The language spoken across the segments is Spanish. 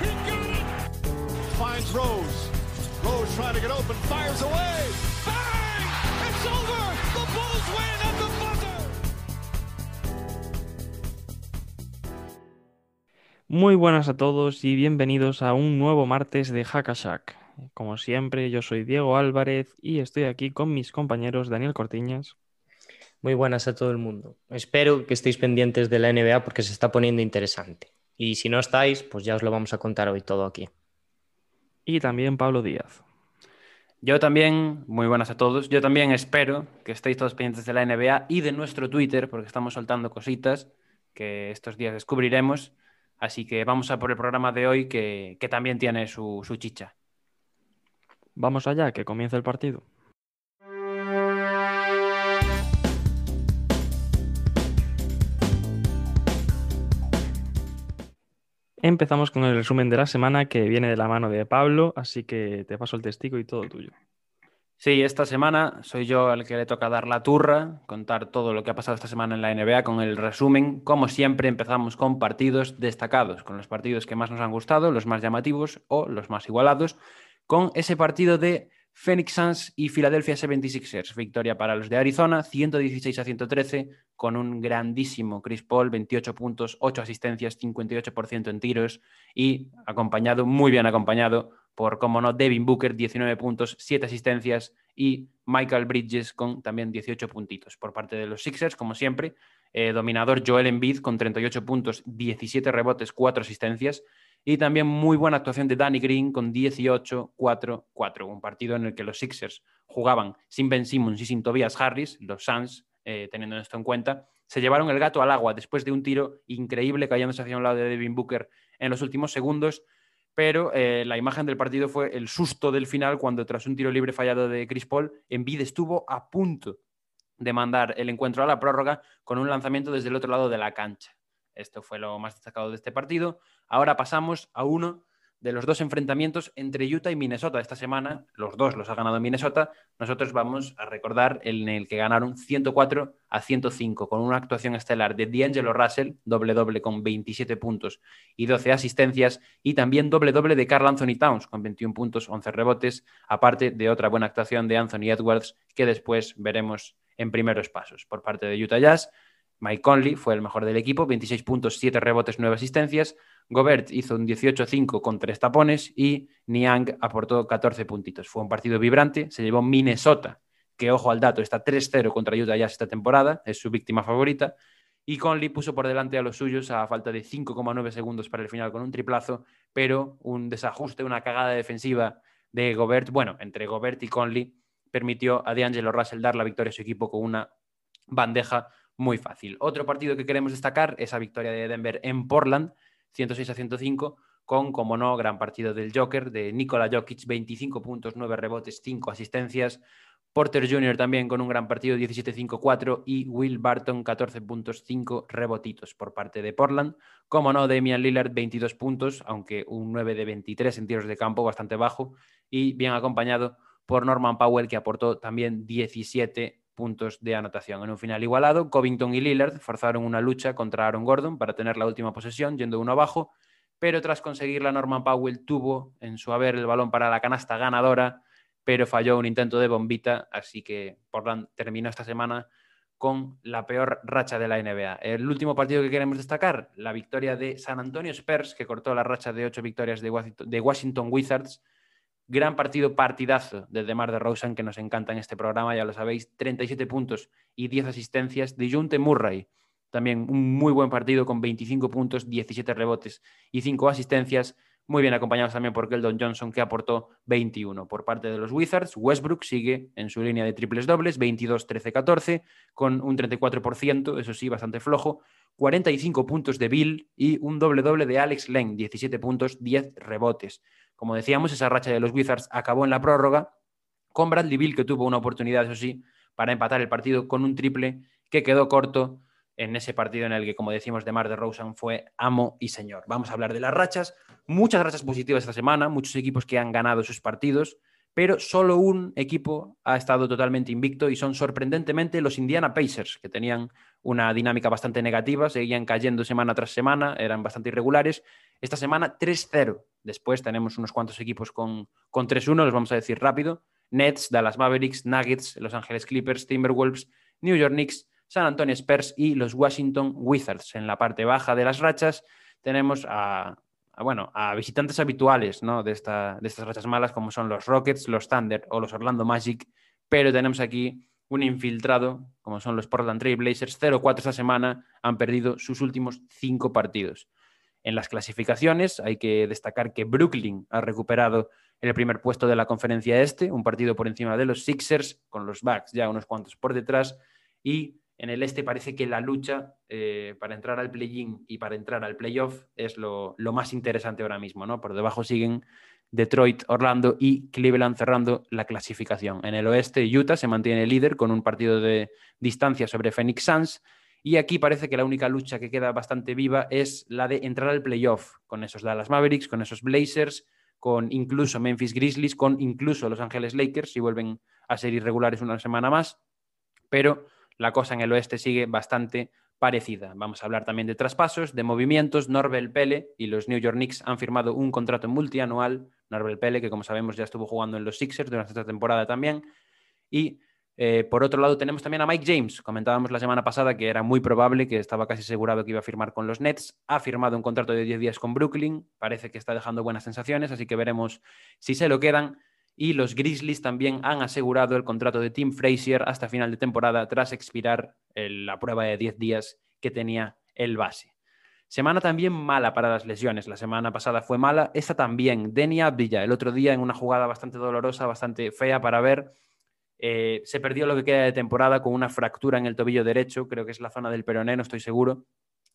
He got it. Finds Rose. Rose trying to get open, fires away. Bang! It's over. The Bulls win at the buzzer. Muy buenas a todos y bienvenidos a un nuevo martes de Hackashack. Como siempre, yo soy Diego Álvarez y estoy aquí con mis compañeros Daniel Cortiñas. Muy buenas a todo el mundo. Espero que estéis pendientes de la NBA porque se está poniendo interesante. Y si no estáis, pues ya os lo vamos a contar hoy todo aquí. Y también Pablo Díaz. Yo también, muy buenas a todos. Yo también espero que estéis todos pendientes de la NBA y de nuestro Twitter, porque estamos soltando cositas que estos días descubriremos. Así que vamos a por el programa de hoy, que, que también tiene su, su chicha. Vamos allá, que comience el partido. Empezamos con el resumen de la semana que viene de la mano de Pablo, así que te paso el testigo y todo tuyo. Sí, esta semana soy yo al que le toca dar la turra, contar todo lo que ha pasado esta semana en la NBA con el resumen. Como siempre, empezamos con partidos destacados, con los partidos que más nos han gustado, los más llamativos o los más igualados, con ese partido de Phoenix Suns y Philadelphia 76ers. Victoria para los de Arizona, 116 a 113, con un grandísimo Chris Paul, 28 puntos, 8 asistencias, 58% en tiros y acompañado, muy bien acompañado por, como no, Devin Booker, 19 puntos, 7 asistencias y Michael Bridges con también 18 puntitos. Por parte de los Sixers, como siempre, eh, dominador Joel Embiid con 38 puntos, 17 rebotes, 4 asistencias. Y también muy buena actuación de Danny Green con 18-4-4. Un partido en el que los Sixers jugaban sin Ben Simmons y sin Tobias Harris, los Suns, eh, teniendo esto en cuenta, se llevaron el gato al agua después de un tiro increíble cayéndose hacia un lado de Devin Booker en los últimos segundos. Pero eh, la imagen del partido fue el susto del final cuando tras un tiro libre fallado de Chris Paul, Embiid estuvo a punto de mandar el encuentro a la prórroga con un lanzamiento desde el otro lado de la cancha. Esto fue lo más destacado de este partido. Ahora pasamos a uno de los dos enfrentamientos entre Utah y Minnesota esta semana. Los dos los ha ganado Minnesota. Nosotros vamos a recordar el en el que ganaron 104 a 105 con una actuación estelar de D'Angelo Russell, doble doble con 27 puntos y 12 asistencias, y también doble doble de Carl Anthony Towns con 21 puntos, 11 rebotes, aparte de otra buena actuación de Anthony Edwards que después veremos en primeros pasos por parte de Utah Jazz. Mike Conley fue el mejor del equipo, 26 puntos, 7 rebotes, 9 asistencias. Gobert hizo un 18-5 con 3 tapones y Niang aportó 14 puntitos. Fue un partido vibrante, se llevó Minnesota, que ojo al dato, está 3-0 contra Utah Jazz esta temporada, es su víctima favorita. Y Conley puso por delante a los suyos a falta de 5,9 segundos para el final con un triplazo, pero un desajuste, una cagada defensiva de Gobert, bueno, entre Gobert y Conley, permitió a D'Angelo Russell dar la victoria a su equipo con una bandeja muy fácil. Otro partido que queremos destacar, esa victoria de Denver en Portland, 106 a 105, con, como no, gran partido del Joker, de Nikola Jokic, 25 puntos, 9 rebotes, 5 asistencias. Porter Jr. también con un gran partido, 17-5-4, y Will Barton, 14 puntos, 5 rebotitos por parte de Portland. Como no, Damian Lillard, 22 puntos, aunque un 9 de 23 en tiros de campo, bastante bajo, y bien acompañado por Norman Powell, que aportó también 17 puntos de anotación. En un final igualado, Covington y Lillard forzaron una lucha contra Aaron Gordon para tener la última posesión, yendo uno abajo, pero tras conseguirla, Norman Powell tuvo en su haber el balón para la canasta ganadora, pero falló un intento de bombita, así que Portland terminó esta semana con la peor racha de la NBA. El último partido que queremos destacar, la victoria de San Antonio Spurs, que cortó la racha de ocho victorias de Washington, Wizards, Gran partido, partidazo de DeMar DeRozan, que nos encanta en este programa, ya lo sabéis. 37 puntos y 10 asistencias. De Junte Murray, también un muy buen partido con 25 puntos, 17 rebotes y 5 asistencias. Muy bien acompañados también por Keldon Johnson, que aportó 21. Por parte de los Wizards, Westbrook sigue en su línea de triples dobles, 22, 13, 14, con un 34%, eso sí, bastante flojo. 45 puntos de Bill y un doble doble de Alex Len, 17 puntos, 10 rebotes. Como decíamos, esa racha de los Wizards acabó en la prórroga con Bradley Bill, que tuvo una oportunidad, eso sí, para empatar el partido con un triple que quedó corto en ese partido en el que, como decimos, de Mar de Rosen fue amo y señor. Vamos a hablar de las rachas, muchas rachas positivas esta semana, muchos equipos que han ganado sus partidos, pero solo un equipo ha estado totalmente invicto y son sorprendentemente los Indiana Pacers, que tenían una dinámica bastante negativa, seguían cayendo semana tras semana, eran bastante irregulares. Esta semana 3-0. Después tenemos unos cuantos equipos con, con 3-1, los vamos a decir rápido. Nets, Dallas Mavericks, Nuggets, Los Ángeles Clippers, Timberwolves, New York Knicks, San Antonio Spurs y los Washington Wizards. En la parte baja de las rachas tenemos a, bueno, a visitantes habituales ¿no? de, esta, de estas rachas malas como son los Rockets, los Thunder o los Orlando Magic, pero tenemos aquí un infiltrado como son los Portland Trail Blazers, 0-4 esta semana, han perdido sus últimos cinco partidos. En las clasificaciones hay que destacar que Brooklyn ha recuperado el primer puesto de la conferencia este, un partido por encima de los Sixers, con los Bucks ya unos cuantos por detrás, y en el este parece que la lucha eh, para entrar al play-in y para entrar al playoff es lo, más interesante ahora mismo, ¿no? Por debajo siguen Detroit, Orlando y Cleveland cerrando la clasificación. En el oeste, Utah se mantiene líder con un partido de distancia sobre Phoenix Suns. Y aquí parece que la única lucha que queda bastante viva es la de entrar al playoff, con esos Dallas Mavericks, con esos Blazers, con incluso Memphis Grizzlies, con incluso Los Ángeles Lakers, si vuelven a ser irregulares una semana más. Pero la cosa en el oeste sigue bastante parecida. Vamos a hablar también de traspasos, de movimientos. Norbel Pele y los New York Knicks han firmado un contrato multianual. Norbel Pele, que como sabemos ya estuvo jugando en los Sixers durante esta temporada también. Y eh, por otro lado tenemos también a Mike James. Comentábamos la semana pasada que era muy probable, que estaba casi asegurado que iba a firmar con los Nets. Ha firmado un contrato de 10 días con Brooklyn. Parece que está dejando buenas sensaciones, así que veremos si se lo quedan y los Grizzlies también han asegurado el contrato de Tim Frazier hasta final de temporada tras expirar la prueba de 10 días que tenía el base. Semana también mala para las lesiones. La semana pasada fue mala. Esta también. Denny Abdilla, el otro día en una jugada bastante dolorosa, bastante fea para ver. Eh, se perdió lo que queda de temporada con una fractura en el tobillo derecho. Creo que es la zona del peroné, no estoy seguro.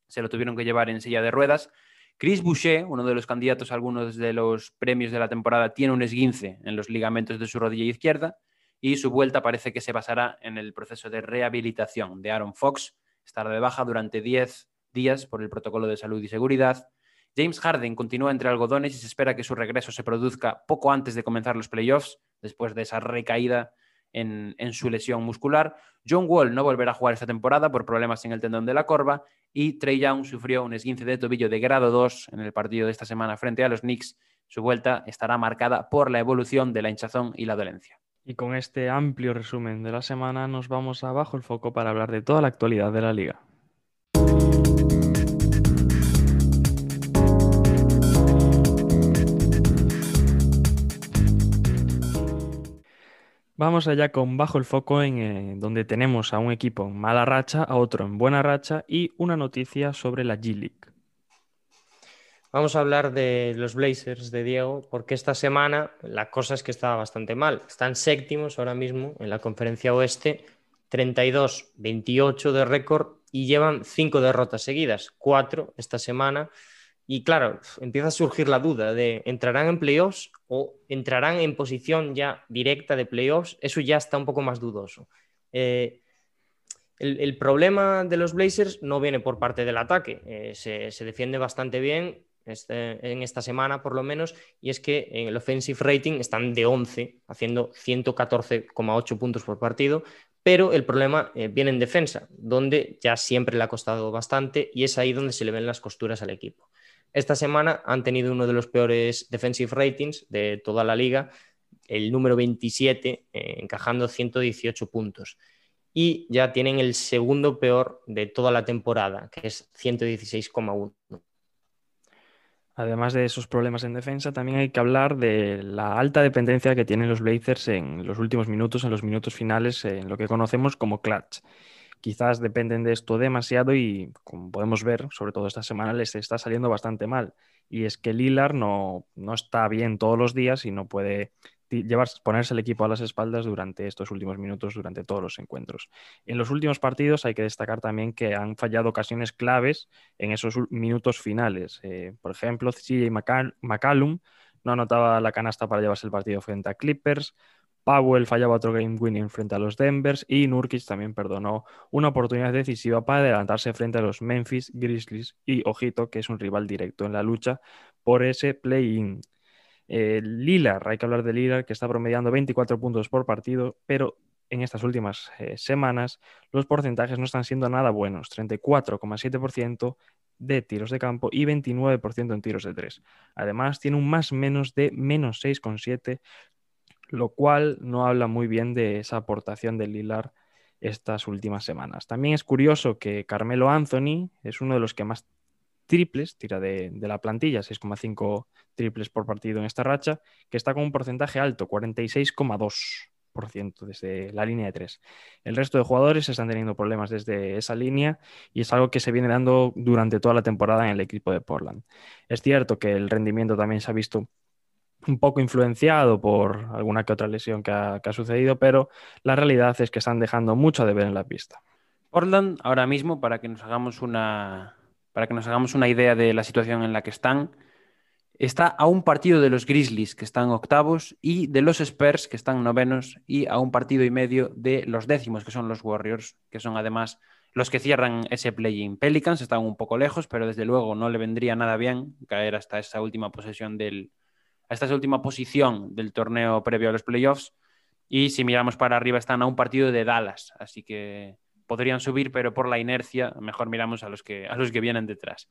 Se lo tuvieron que llevar en silla de ruedas. Chris Boucher, uno de los candidatos a algunos de los premios de la temporada, tiene un esguince en los ligamentos de su rodilla izquierda y su vuelta parece que se basará en el proceso de rehabilitación de Aaron Fox. Estará de baja durante 10 días por el protocolo de salud y seguridad. James Harden continúa entre algodones y se espera que su regreso se produzca poco antes de comenzar los playoffs, después de esa recaída en, su lesión muscular. John Wall no volverá a jugar esta temporada por problemas en el tendón de la corva y Trey Young sufrió un esguince de tobillo de grado 2 en el partido de esta semana frente a los Knicks. Su vuelta estará marcada por la evolución de la hinchazón y la dolencia. Y con este amplio resumen de la semana nos vamos abajo el foco para hablar de toda la actualidad de la liga. Vamos allá con bajo el foco en eh, donde tenemos a un equipo en mala racha, a otro en buena racha y una noticia sobre la G-League. Vamos a hablar de los Blazers de Diego, porque esta semana la cosa es que estaba bastante mal. Están séptimos ahora mismo en la conferencia oeste, 32-28 de récord y llevan cinco derrotas seguidas, cuatro esta semana. Y claro, empieza a surgir la duda de entrarán en playoffs o entrarán en posición ya directa de playoffs. Eso ya está un poco más dudoso. Eh, el, problema de los Blazers no viene por parte del ataque. Eh, se, defiende bastante bien este, en esta semana, por lo menos, y es que en el offensive rating están de 11, haciendo 114,8 puntos por partido. Pero el problema eh, viene en defensa, donde ya siempre le ha costado bastante y es ahí donde se le ven las costuras al equipo. Esta semana han tenido uno de los peores defensive ratings de toda la liga, el número 27, eh, encajando 118 puntos. Y ya tienen el segundo peor de toda la temporada, que es 116,1. Además de esos problemas en defensa, también hay que hablar de la alta dependencia que tienen los Blazers en los últimos minutos, en los minutos finales, en lo que conocemos como clutch quizás dependen de esto demasiado y como podemos ver, sobre todo esta semana, les está saliendo bastante mal. Y es que Lilar no, no está bien todos los días y no puede llevar, ponerse el equipo a las espaldas durante estos últimos minutos, durante todos los encuentros. En los últimos partidos hay que destacar también que han fallado ocasiones claves en esos minutos finales. Eh, por ejemplo, CJ McCallum no anotaba la canasta para llevarse el partido frente a Clippers. Powell fallaba otro game winning frente a los Denvers y Nurkic también perdonó una oportunidad decisiva para adelantarse frente a los Memphis Grizzlies y ojito que es un rival directo en la lucha por ese play-in. Eh, Lillard, hay que hablar de Lillard que está promediando 24 puntos por partido, pero en estas últimas eh, semanas los porcentajes no están siendo nada buenos, 34,7% de tiros de campo y 29% en tiros de 3. Además, tiene un más menos de menos 6,7 lo cual no habla muy bien de esa aportación de Lilar estas últimas semanas. También es curioso que Carmelo Anthony es uno de los que más triples tira de, la plantilla, 6,5 triples por partido en esta racha, que está con un porcentaje alto, 46,2% desde la línea de 3. El resto de jugadores están teniendo problemas desde esa línea y es algo que se viene dando durante toda la temporada en el equipo de Portland. Es cierto que el rendimiento también se ha visto un poco influenciado por alguna que otra lesión que ha, sucedido, pero la realidad es que están dejando mucho de ver en la pista. Portland, ahora mismo, para que nos hagamos una, para que nos hagamos una idea de la situación en la que están, está a un partido de los Grizzlies, que están octavos, y de los Spurs, que están novenos, y a un partido y medio de los décimos, que son los Warriors, que son además los que cierran ese play-in. Pelicans están un poco lejos, pero desde luego no le vendría nada bien caer hasta esa última posesión del, a esta última posición del torneo previo a los playoffs. Y si miramos para arriba, están a un partido de Dallas, así que podrían subir, pero por la inercia, mejor miramos a los que, a los que vienen detrás.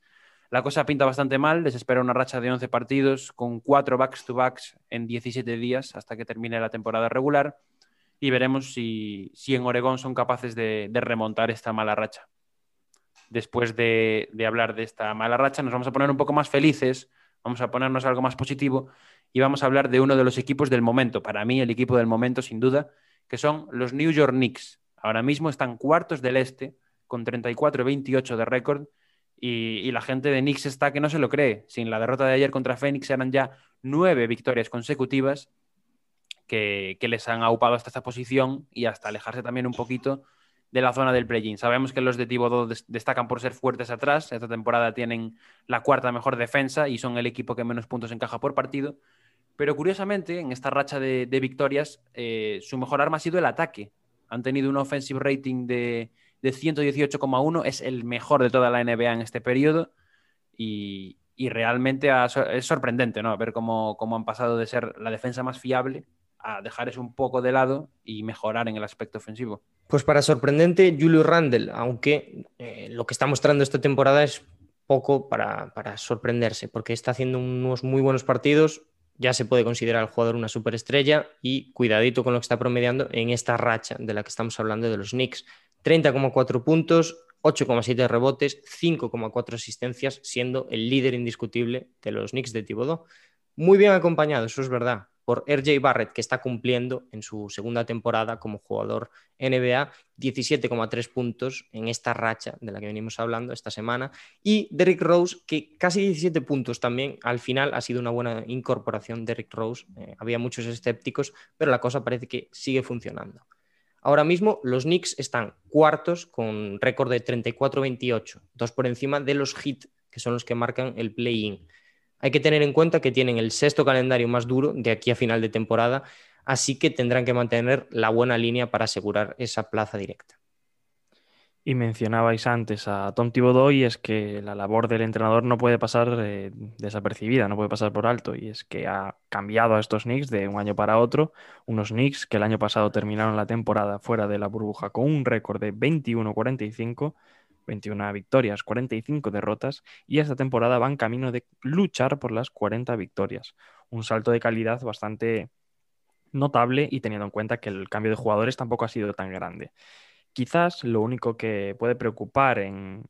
La cosa pinta bastante mal, les espera una racha de 11 partidos con cuatro backs-to-backs en 17 días hasta que termine la temporada regular y veremos si, en Oregón son capaces de, remontar esta mala racha. Después de, de hablar de esta mala racha, nos vamos a poner un poco más felices Vamos a ponernos algo más positivo y vamos a hablar de uno de los equipos del momento. Para mí, el equipo del momento, sin duda, que son los New York Knicks. Ahora mismo están cuartos del este con 34-28 de récord y, la gente de Knicks está que no se lo cree. Sin la derrota de ayer contra Phoenix eran ya nueve victorias consecutivas que, que les han aupado hasta esta posición y hasta alejarse también un poquito de la zona del play-in. Sabemos que los de Thibodeau destacan por ser fuertes atrás. Esta temporada tienen la cuarta mejor defensa y son el equipo que menos puntos encaja por partido. Pero curiosamente, en esta racha de, victorias, eh, su mejor arma ha sido el ataque. Han tenido un offensive rating de, 118,1, es el mejor de toda la NBA en este periodo. Y, realmente es sorprendente ¿no? ver cómo, cómo han pasado de ser la defensa más fiable a dejar eso un poco de lado y mejorar en el aspecto ofensivo. Pues para sorprendente, Julio Randle, aunque eh, lo que está mostrando esta temporada es poco para, sorprenderse, porque está haciendo unos muy buenos partidos, ya se puede considerar al jugador una superestrella y cuidadito con lo que está promediando en esta racha de la que estamos hablando de los Knicks. 30,4 puntos, 8,7 rebotes, 5,4 asistencias, siendo el líder indiscutible de los Knicks de Thibodeau. Muy bien acompañado, eso es verdad, por RJ Barrett, que está cumpliendo en su segunda temporada como jugador NBA, 17,3 puntos en esta racha de la que venimos hablando esta semana, y Derrick Rose, que casi 17 puntos también, al final ha sido una buena incorporación Derrick Rose, eh, había muchos escépticos, pero la cosa parece que sigue funcionando. Ahora mismo los Knicks están cuartos con récord de 34-28, dos por encima de los Heat, que son los que marcan el play-in. Hay que tener en cuenta que tienen el sexto calendario más duro de aquí a final de temporada, así que tendrán que mantener la buena línea para asegurar esa plaza directa. Y mencionabais antes a Tom Thibodeau y es que la labor del entrenador no puede pasar eh, desapercibida, no puede pasar por alto. Y es que ha cambiado a estos Knicks de un año para otro. Unos Knicks que el año pasado terminaron la temporada fuera de la burbuja con un récord de 21-45 21 victorias, 45 derrotas y esta temporada van camino de luchar por las 40 victorias. Un salto de calidad bastante notable y teniendo en cuenta que el cambio de jugadores tampoco ha sido tan grande. Quizás lo único que puede preocupar en,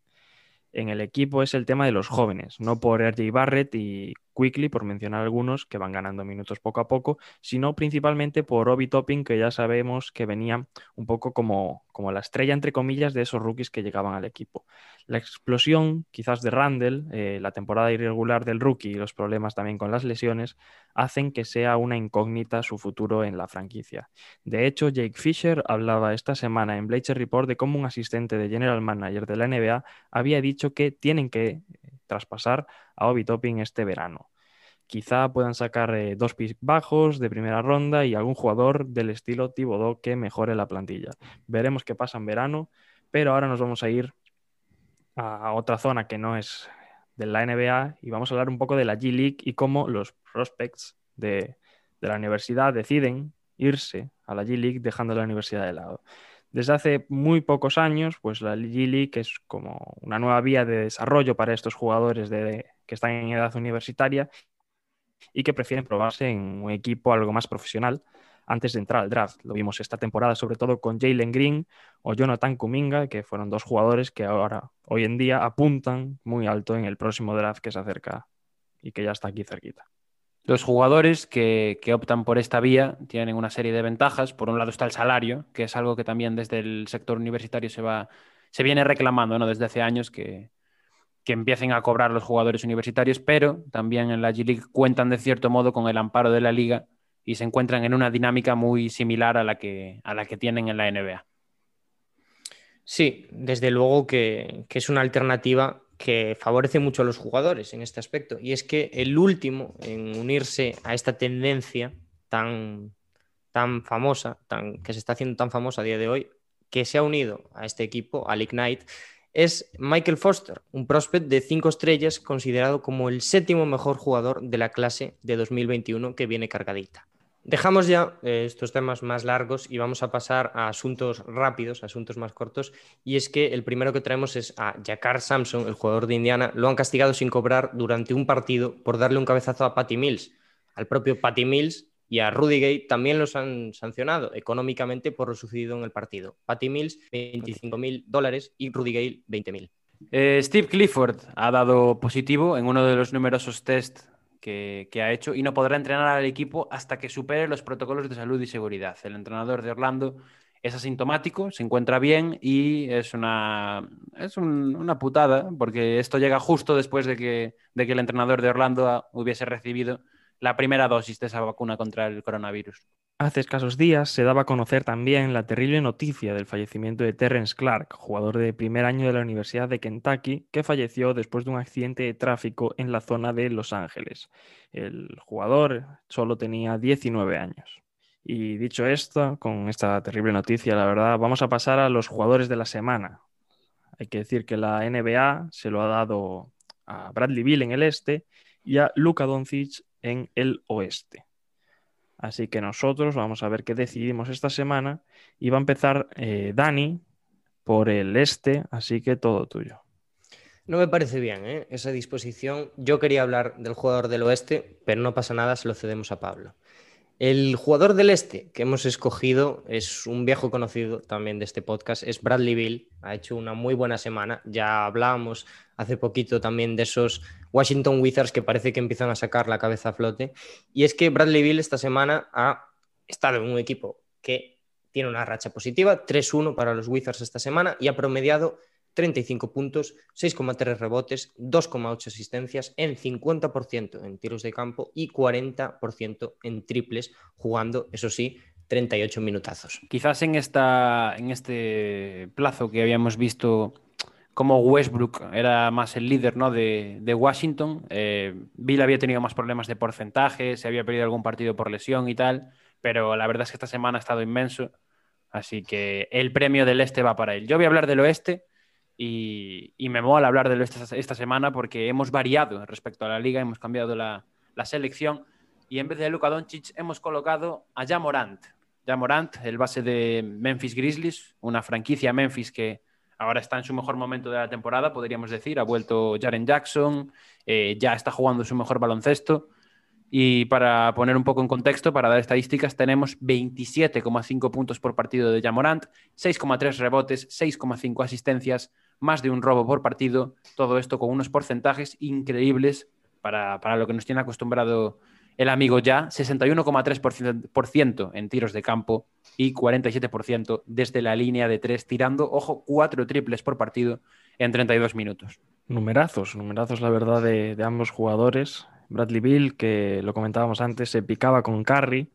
en el equipo es el tema de los jóvenes, no por RJ Barrett y Quickly, por mencionar algunos que van ganando minutos poco a poco, sino principalmente por Obi Topping, que ya sabemos que venía un poco como, como la estrella, entre comillas, de esos rookies que llegaban al equipo. La explosión, quizás de Randall, eh, la temporada irregular del rookie y los problemas también con las lesiones, hacen que sea una incógnita su futuro en la franquicia. De hecho, Jake Fisher hablaba esta semana en Bleacher Report de cómo un asistente de general manager de la NBA había dicho que tienen que traspasar a Obi Topping este verano. quizá puedan sacar eh, dos picks bajos de primera ronda y algún jugador del estilo Thibodeau que mejore la plantilla. Veremos qué pasa en verano, pero ahora nos vamos a ir a otra zona que no es de la NBA y vamos a hablar un poco de la G League y cómo los prospects de, de la universidad deciden irse a la G League dejando la universidad de lado. Desde hace muy pocos años, pues la G League es como una nueva vía de desarrollo para estos jugadores de, que están en edad universitaria y que prefieren probarse en un equipo algo más profesional antes de entrar al draft. Lo vimos esta temporada sobre todo con Jalen Green o Jonathan Kuminga, que fueron dos jugadores que ahora, hoy en día, apuntan muy alto en el próximo draft que se acerca y que ya está aquí cerquita. Los jugadores que, optan por esta vía tienen una serie de ventajas. Por un lado está el salario, que es algo que también desde el sector universitario se, va, se viene reclamando ¿no? desde hace años, que, que empiecen a cobrar los jugadores universitarios, pero también en la G-League cuentan de cierto modo con el amparo de la liga y se encuentran en una dinámica muy similar a la que, a la que tienen en la NBA. Sí, desde luego que, que es una alternativa que favorece mucho a los jugadores en este aspecto. Y es que el último en unirse a esta tendencia tan, tan famosa, tan, que se está haciendo tan famosa a día de hoy, que se ha unido a este equipo, al Ignite, es Michael Foster, un prospect de cinco estrellas considerado como el séptimo mejor jugador de la clase de 2021 que viene cargadita. Dejamos ya eh, estos temas más largos y vamos a pasar a asuntos rápidos, asuntos más cortos. Y es que el primero que traemos es a Jakar Samson, el jugador de Indiana. Lo han castigado sin cobrar durante un partido por darle un cabezazo a Patty Mills. Al propio Patty Mills y a Rudy Gay también los han sancionado económicamente por lo sucedido en el partido. Patty Mills, 25 mil dólares y Rudy Gay, 20 mil. Eh, Steve Clifford ha dado positivo en uno de los numerosos test que, ha hecho y no podrá entrenar al equipo hasta que supere los protocolos de salud y seguridad. El entrenador de Orlando es asintomático, se encuentra bien y es una, es un, una putada porque esto llega justo después de que, de que el entrenador de Orlando hubiese recibido la primera dosis de esa vacuna contra el coronavirus. Hace escasos días se daba a conocer también la terrible noticia del fallecimiento de Terrence Clark, jugador de primer año de la Universidad de Kentucky, que falleció después de un accidente de tráfico en la zona de Los Ángeles. El jugador solo tenía 19 años. Y dicho esto, con esta terrible noticia, la verdad, vamos a pasar a los jugadores de la semana. Hay que decir que la NBA se lo ha dado a Bradley Bill en el este y a Luka Doncic en el oeste. Así que nosotros vamos a ver qué decidimos esta semana y va a empezar eh, Dani por el este, así que todo tuyo. No me parece bien ¿eh? esa disposición. Yo quería hablar del jugador del oeste, pero no pasa nada, se lo cedemos a Pablo. El jugador del este que hemos escogido es un viejo conocido también de este podcast, es Bradley Bill. Ha hecho una muy buena semana. Ya hablábamos hace poquito también de esos Washington Wizards que parece que empiezan a sacar la cabeza a flote. Y es que Bradley Bill esta semana ha estado en un equipo que tiene una racha positiva, 3-1 para los Wizards esta semana y ha promediado 35 puntos, 6,3 rebotes, 2,8 asistencias en 50% en tiros de campo y 40% en triples, jugando, eso sí, 38 minutazos. Quizás en, esta, en este plazo que habíamos visto como Westbrook era más el líder ¿no? de, Washington, eh, Bill había tenido más problemas de porcentaje, se había perdido algún partido por lesión y tal, pero la verdad es que esta semana ha estado inmenso, así que el premio del este va para él. Yo voy a hablar del oeste y, me mola hablar de esta, esta, semana porque hemos variado respecto a la liga, hemos cambiado la, la selección y en vez de Luka Doncic hemos colocado a Jamorant. Jamorant, el base de Memphis Grizzlies, una franquicia Memphis que ahora está en su mejor momento de la temporada, podríamos decir. Ha vuelto Jaren Jackson, eh, ya está jugando su mejor baloncesto. Y para poner un poco en contexto, para dar estadísticas, tenemos 27,5 puntos por partido de Jamorant, 6,3 rebotes, 6,5 asistencias, más de un robo por partido, todo esto con unos porcentajes increíbles para, para lo que nos tiene acostumbrado el amigo ya, 61,3% en tiros de campo y 47% desde la línea de tres, tirando, ojo, cuatro triples por partido en 32 minutos. Numerazos, numerazos la verdad de, ambos jugadores. Bradley Bill, que lo comentábamos antes, se picaba con Curry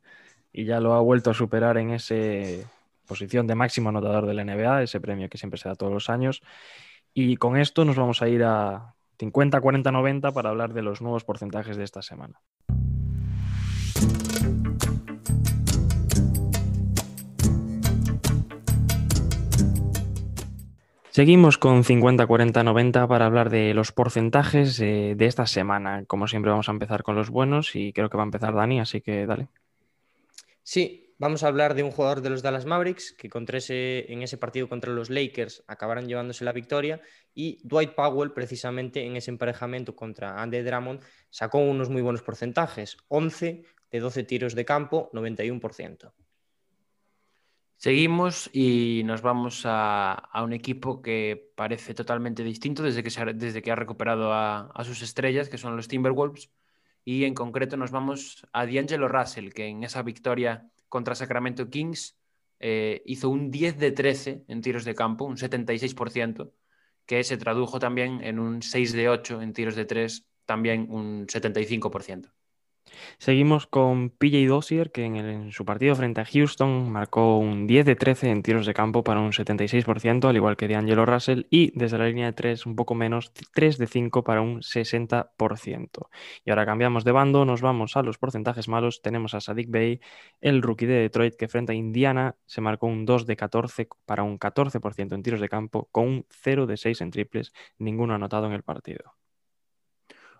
y ya lo ha vuelto a superar en esa posición de máximo anotador de la NBA, ese premio que siempre se da todos los años. Y con esto nos vamos a ir a 50, 40, 90 para hablar de los nuevos porcentajes de esta semana. Seguimos con 50, 40, 90 para hablar de los porcentajes eh, de esta semana. Como siempre vamos a empezar con los buenos y creo que va a empezar Dani, así que dale. Sí, vamos a hablar de un jugador de los Dallas Mavericks que contra ese, en ese partido contra los Lakers acabaron llevándose la victoria y Dwight Powell precisamente en ese emparejamiento contra Andy Drummond sacó unos muy buenos porcentajes, 11 de 12 tiros de campo, 91%. Seguimos y nos vamos a, un equipo que parece totalmente distinto desde que, se ha, desde que ha recuperado a, a, sus estrellas, que son los Timberwolves. Y en concreto nos vamos a D'Angelo Russell, que en esa victoria contra Sacramento Kings eh, hizo un 10 de 13 en tiros de campo, un 76%, que se tradujo también en un 6 de 8 en tiros de 3, también un 75%. Seguimos con PJ Dossier, que en, el, en, su partido frente a Houston marcó un 10 de 13 en tiros de campo para un 76%, al igual que D'Angelo Russell, y desde la línea de 3 un poco menos, 3 de 5 para un 60%. Y ahora cambiamos de bando, nos vamos a los porcentajes malos. Tenemos a Sadik Bey, el rookie de Detroit, que frente a Indiana se marcó un 2 de 14 para un 14% en tiros de campo, con un 0 de 6 en triples, ninguno anotado en el partido.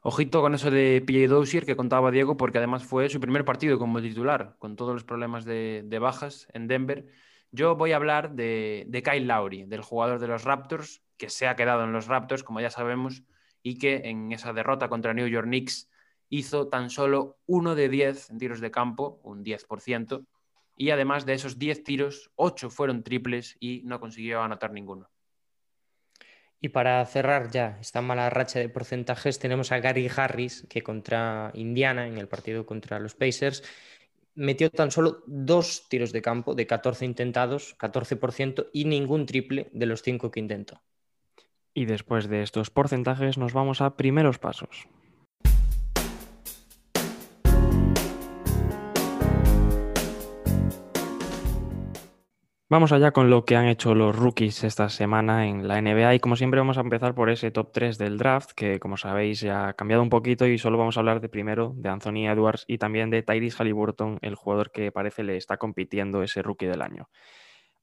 Ojito con eso de PJ Dozier que contaba Diego, porque además fue su primer partido como titular, con todos los problemas de, bajas en Denver. Yo voy a hablar de, de, Kyle Lowry, del jugador de los Raptors, que se ha quedado en los Raptors, como ya sabemos, y que en esa derrota contra New York Knicks hizo tan solo uno de 10 en tiros de campo, un 10%, y además de esos 10 tiros, 8 fueron triples y no consiguió anotar ninguno. Y para cerrar ya esta mala racha de porcentajes, tenemos a Gary Harris, que contra Indiana, en el partido contra los Pacers, metió tan solo dos tiros de campo de 14 intentados, 14%, y ningún triple de los cinco que intentó. Y después de estos porcentajes nos vamos a primeros pasos. Vamos allá con lo que han hecho los rookies esta semana en la NBA y como siempre vamos a empezar por ese top 3 del draft que como sabéis ya ha cambiado un poquito y solo vamos a hablar de primero de Anthony Edwards y también de Tyrese Halliburton, el jugador que parece le está compitiendo ese rookie del año.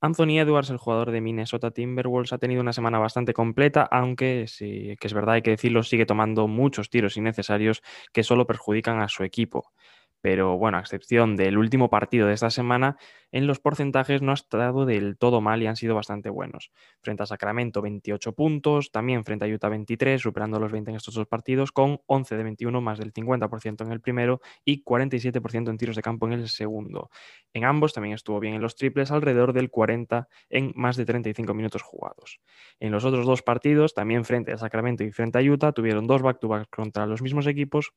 Anthony Edwards, el jugador de Minnesota Timberwolves, ha tenido una semana bastante completa, aunque sí que es verdad, hay que decirlo, sigue tomando muchos tiros innecesarios que solo perjudican a su equipo pero bueno, a excepción del último partido de esta semana, en los porcentajes no ha estado del todo mal y han sido bastante buenos. Frente a Sacramento 28 puntos, también frente a Utah 23, superando los 20 en estos dos partidos, con 11 de 21, más del 50% en el primero y 47% en tiros de campo en el segundo. En ambos también estuvo bien en los triples, alrededor del 40 en más de 35 minutos jugados. En los otros dos partidos, también frente a Sacramento y frente a Utah, tuvieron dos back-to-back -back contra los mismos equipos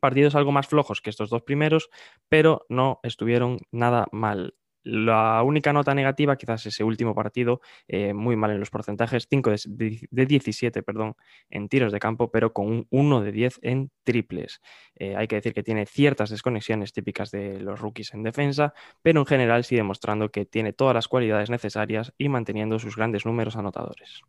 partidos algo más flojos que estos dos primeros, pero no estuvieron nada mal. La única nota negativa, quizás ese último partido, eh, muy mal en los porcentajes, 5 de, de, 17 perdón, en tiros de campo, pero con un 1 de 10 en triples. Eh, hay que decir que tiene ciertas desconexiones típicas de los rookies en defensa, pero en general sigue demostrando que tiene todas las cualidades necesarias y manteniendo sus grandes números anotadores.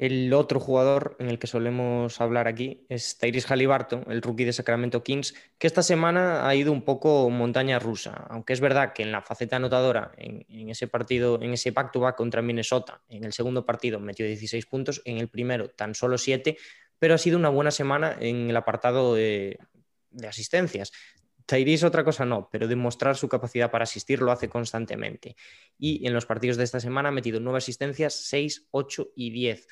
El otro jugador en el que solemos hablar aquí es Tyrese Halliburton, el rookie de Sacramento Kings, que esta semana ha ido un poco montaña rusa, aunque es verdad que en la faceta anotadora, en, ese partido, en ese back-to-back contra Minnesota, en el segundo partido metió 16 puntos, en el primero tan solo 7, pero ha sido una buena semana en el apartado de, de asistencias. Tyrese otra cosa no, pero demostrar su capacidad para asistir lo hace constantemente. Y en los partidos de esta semana ha metido 9 asistencias, 6, 8 y 10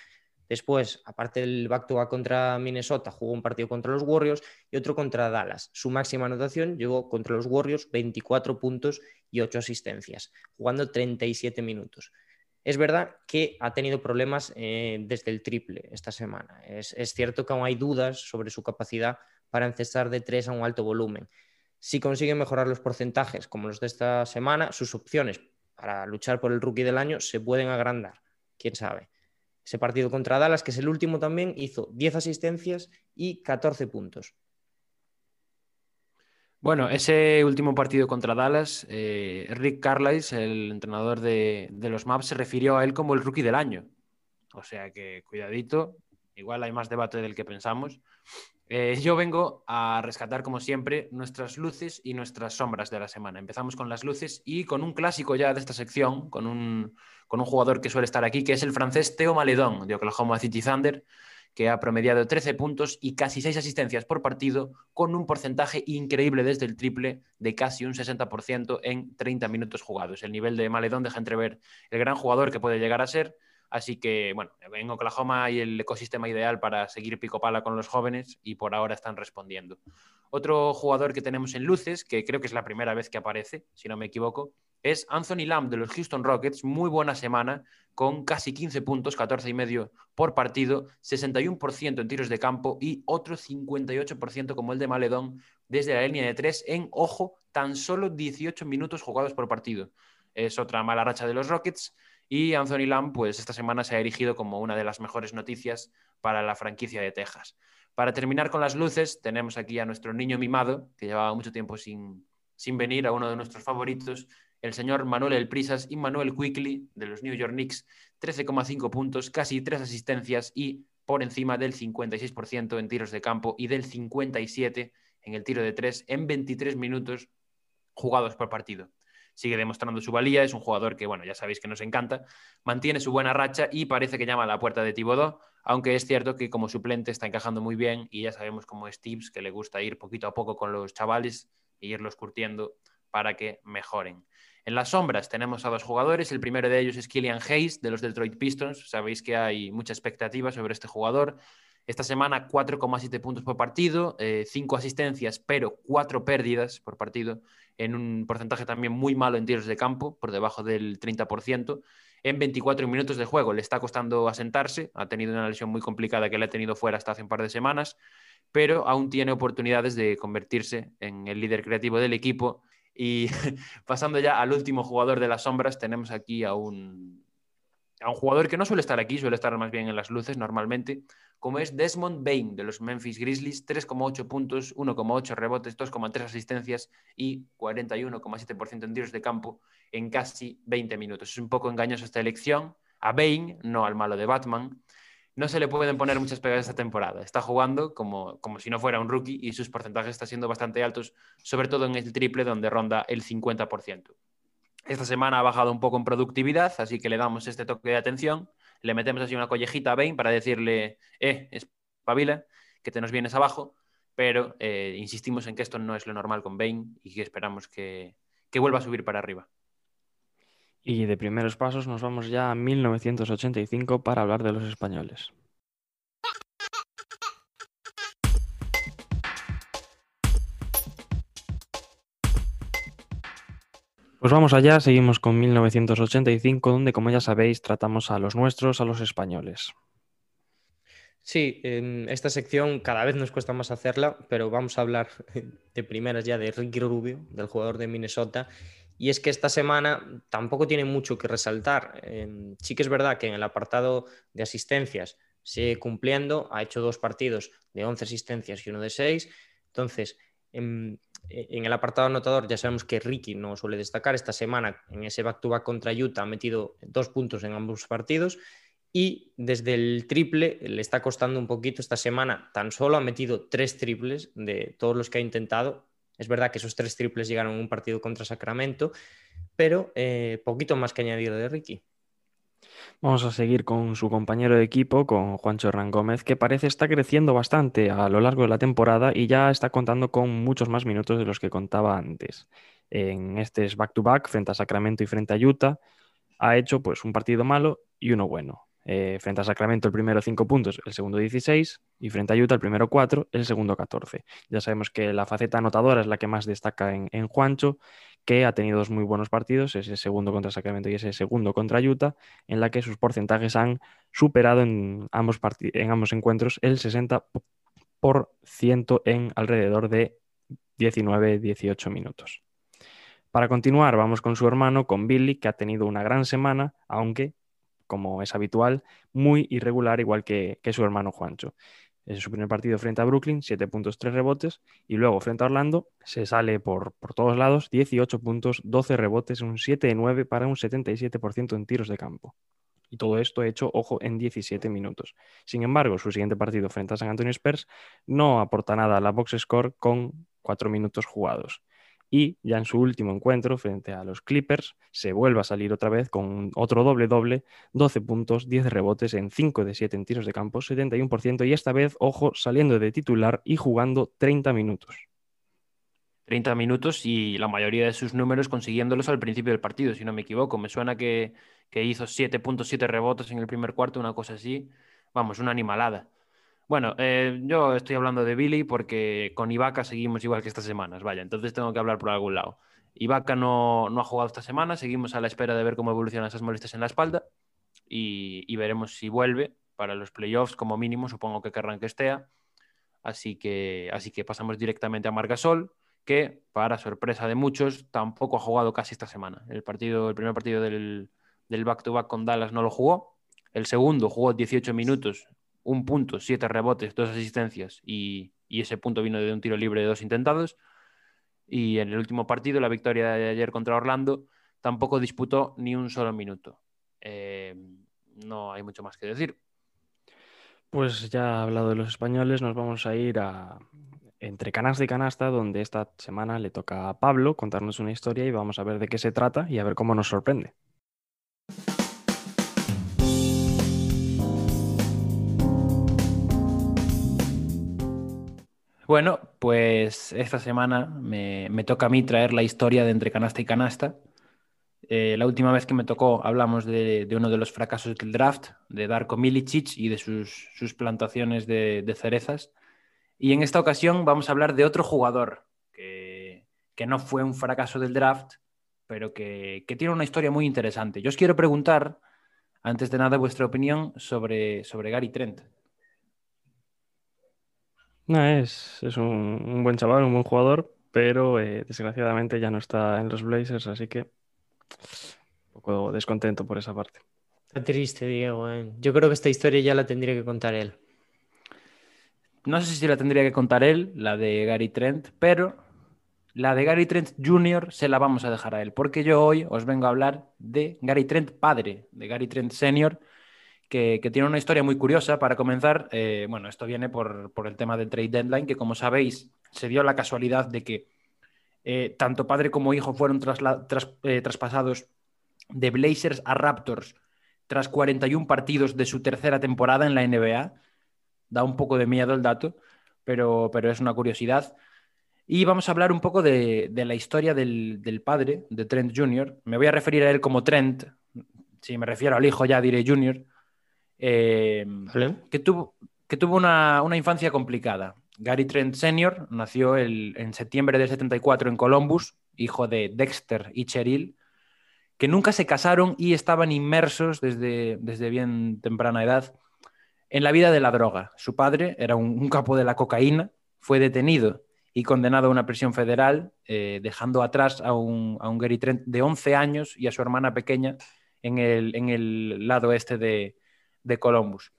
Después, aparte del back-to-back contra Minnesota, jugó un partido contra los Warriors y otro contra Dallas. Su máxima anotación llegó contra los Warriors 24 puntos y 8 asistencias, jugando 37 minutos. Es verdad que ha tenido problemas eh, desde el triple esta semana. Es, es, cierto que aún hay dudas sobre su capacidad para encestar de 3 a un alto volumen. Si consigue mejorar los porcentajes como los de esta semana, sus opciones para luchar por el rookie del año se pueden agrandar. ¿Quién sabe? Ese partido contra Dallas, que es el último también, hizo 10 asistencias y 14 puntos. Bueno, ese último partido contra Dallas, eh, Rick Carlisle, el entrenador de, de, los Maps, se refirió a él como el rookie del año. O sea que cuidadito, igual hay más debate del que pensamos, Eh, yo vengo a rescatar, como siempre, nuestras luces y nuestras sombras de la semana. Empezamos con las luces y con un clásico ya de esta sección, con un, con un jugador que suele estar aquí, que es el francés Teo Maledón, de Oklahoma City Thunder, que ha promediado 13 puntos y casi 6 asistencias por partido, con un porcentaje increíble desde el triple de casi un 60% en 30 minutos jugados. El nivel de Maledón deja entrever el gran jugador que puede llegar a ser Así que, bueno, en Oklahoma hay el ecosistema ideal para seguir pico pala con los jóvenes y por ahora están respondiendo. Otro jugador que tenemos en luces, que creo que es la primera vez que aparece, si no me equivoco, es Anthony Lamb de los Houston Rockets. Muy buena semana, con casi 15 puntos, 14 y medio por partido, 61% en tiros de campo y otro 58% como el de Maledón desde la línea de 3 en, ojo, tan solo 18 minutos jugados por partido. Es otra mala racha de los Rockets y Anthony Lamb, pues esta semana se ha erigido como una de las mejores noticias para la franquicia de Texas. Para terminar con las luces, tenemos aquí a nuestro niño mimado, que llevaba mucho tiempo sin, sin venir, a uno de nuestros favoritos, el señor Manuel El Prisas y Manuel Quickly de los New York Knicks, 13,5 puntos, casi 3 asistencias y por encima del 56% en tiros de campo y del 57% en el tiro de 3 en 23 minutos jugados por partido sigue demostrando su valía, es un jugador que, bueno, ya sabéis que nos encanta, mantiene su buena racha y parece que llama a la puerta de Tibodó, aunque es cierto que como suplente está encajando muy bien y ya sabemos cómo es Tibbs, que le gusta ir poquito a poco con los chavales e irlos curtiendo para que mejoren. En las sombras tenemos a dos jugadores. El primero de ellos es Killian Hayes de los Detroit Pistons. Sabéis que hay mucha expectativa sobre este jugador. Esta semana 4,7 puntos por partido, 5 eh, asistencias, pero 4 pérdidas por partido, en un porcentaje también muy malo en tiros de campo, por debajo del 30%. En 24 minutos de juego le está costando asentarse, ha tenido una lesión muy complicada que le ha tenido fuera hasta hace un par de semanas, pero aún tiene oportunidades de convertirse en el líder creativo del equipo. Y pasando ya al último jugador de las sombras, tenemos aquí a un, a un jugador que no suele estar aquí, suele estar más bien en las luces normalmente, como es Desmond Bain de los Memphis Grizzlies, 3,8 puntos, 1,8 rebotes, 2,3 asistencias y 41,7% en tiros de campo en casi 20 minutos. Es un poco engañoso esta elección. A Bain, no al malo de Batman, no se le pueden poner muchas pegas esta temporada. Está jugando como, como si no fuera un rookie y sus porcentajes están siendo bastante altos, sobre todo en el triple donde ronda el 50%. Esta semana ha bajado un poco en productividad, así que le damos este toque de atención. Le metemos así una collejita a Bain para decirle, eh, espabila, que te nos vienes abajo, pero eh, insistimos en que esto no es lo normal con Bain y que esperamos que, que vuelva a subir para arriba. Y de primeros pasos nos vamos ya a 1985 para hablar de los españoles. Pues vamos allá, seguimos con 1985, donde como ya sabéis tratamos a los nuestros, a los españoles. Sí, en esta sección cada vez nos cuesta más hacerla, pero vamos a hablar de primeras ya de Ricky Rubio, del jugador de Minnesota. Y es que esta semana tampoco tiene mucho que resaltar. Sí que es verdad que en el apartado de asistencias sigue cumpliendo, ha hecho dos partidos de 11 asistencias y uno de 6. Entonces, en, en el apartado anotador ya sabemos que Ricky no suele destacar. Esta semana en ese back-to-back contra Utah ha metido dos puntos en ambos partidos y desde el triple le está costando un poquito esta semana. Tan solo ha metido tres triples de todos los que ha intentado. Es verdad que esos tres triples llegaron en un partido contra Sacramento, pero eh, poquito más que añadir de Ricky. Vamos a seguir con su compañero de equipo, con Juancho Hernán Gómez, que parece estar creciendo bastante a lo largo de la temporada y ya está contando con muchos más minutos de los que contaba antes. En este back-to-back, frente a Sacramento y frente a Utah, ha hecho pues un partido malo y uno bueno. Eh, frente a Sacramento el primero 5 puntos, el segundo 16 y frente a Utah el primero 4, el segundo 14. Ya sabemos que la faceta anotadora es la que más destaca en, en Juancho que ha tenido dos muy buenos partidos, ese segundo contra Sacramento y ese segundo contra Utah, en la que sus porcentajes han superado en ambos, en ambos encuentros el 60% en alrededor de 19-18 minutos. Para continuar, vamos con su hermano, con Billy, que ha tenido una gran semana, aunque, como es habitual, muy irregular, igual que, que su hermano Juancho es su primer partido frente a Brooklyn, 7 puntos, 3 rebotes. Y luego frente a Orlando se sale por, por todos lados, 18 puntos, 12 rebotes, un 7 de 9 para un 77% en tiros de campo. Y todo esto hecho, ojo, en 17 minutos. Sin embargo, su siguiente partido frente a San Antonio Spurs no aporta nada a la box score con 4 minutos jugados. Y ya en su último encuentro frente a los Clippers se vuelve a salir otra vez con otro doble-doble, 12 puntos, 10 rebotes en 5 de 7 en tiros de campo, 71% y esta vez, ojo, saliendo de titular y jugando 30 minutos. 30 minutos y la mayoría de sus números consiguiéndolos al principio del partido, si no me equivoco. Me suena que, que hizo 7.7 rebotes en el primer cuarto, una cosa así. Vamos, una animalada. Bueno, eh, yo estoy hablando de Billy porque con Ibaka seguimos igual que estas semanas, vaya, entonces tengo que hablar por algún lado. Ibaka no, no ha jugado esta semana, seguimos a la espera de ver cómo evolucionan esas molestias en la espalda y, y veremos si vuelve para los playoffs como mínimo, supongo que querrán que esté. Así que, así que pasamos directamente a Margasol que, para sorpresa de muchos, tampoco ha jugado casi esta semana. El, partido, el primer partido del back-to-back con Dallas no lo jugó. El segundo jugó 18 minutos, un punto, siete rebotes, dos asistencias y, ese punto vino de un tiro libre de dos intentados. Y en el último partido, la victoria de ayer contra Orlando, tampoco disputó ni un solo minuto. Eh, no hay mucho más que decir. Pues ya hablado de los españoles, nos vamos a ir a, entre canasta y canasta, donde esta semana le toca a Pablo contarnos una historia y vamos a ver de qué se trata y a ver cómo nos sorprende. Bueno, pues esta semana me, toca a mí traer la historia de entre canasta y canasta. Eh, la última vez que me tocó hablamos de, uno de los fracasos del draft, de Darko Milicic y de sus, plantaciones de cerezas. Y en esta ocasión vamos a hablar de otro jugador que, no fue un fracaso del draft, pero que, tiene una historia muy interesante. Yo os quiero preguntar, antes de nada, vuestra opinión sobre, sobre Gary Trent. No, es, es un, buen chaval, un buen jugador, pero eh, desgraciadamente ya no está en los Blazers, así que un poco descontento por esa parte. Está triste, Diego. ¿eh? Yo creo que esta historia ya la tendría que contar él no sé si la tendría que contar él, la de Gary Trent, pero la de Gary Trent Jr. se la vamos a dejar a él, porque yo hoy os vengo a hablar de Gary Trent padre, de Gary Trent Senior, que, tiene una historia muy curiosa. Para comenzar, eh, bueno, esto viene por, el tema del trade deadline, que como sabéis, se dio la casualidad de que eh, tanto padre como hijo fueron eh, traspasados de Blazers a Raptors tras 41 partidos de su tercera temporada en la NBA da un poco de miedo el dato, pero, pero es una curiosidad. Y vamos a hablar un poco de, la historia del, padre, de Trent Jr. Me voy a referir a él como Trent, si me refiero al hijo ya diré Jr., eh, que tuvo, que tuvo una, infancia complicada. Gary Trent Sr. nació en septiembre del 74 en Columbus, hijo de Dexter y Cheryl, que nunca se casaron y estaban inmersos desde, desde bien temprana edad en la vida de la droga. Su padre era un, capo de la cocaína, fue detenido y condenado a una prisión federal, eh, dejando atrás a un, Gary Trent de 11 años y a su hermana pequeña en el, lado este de, Columbus.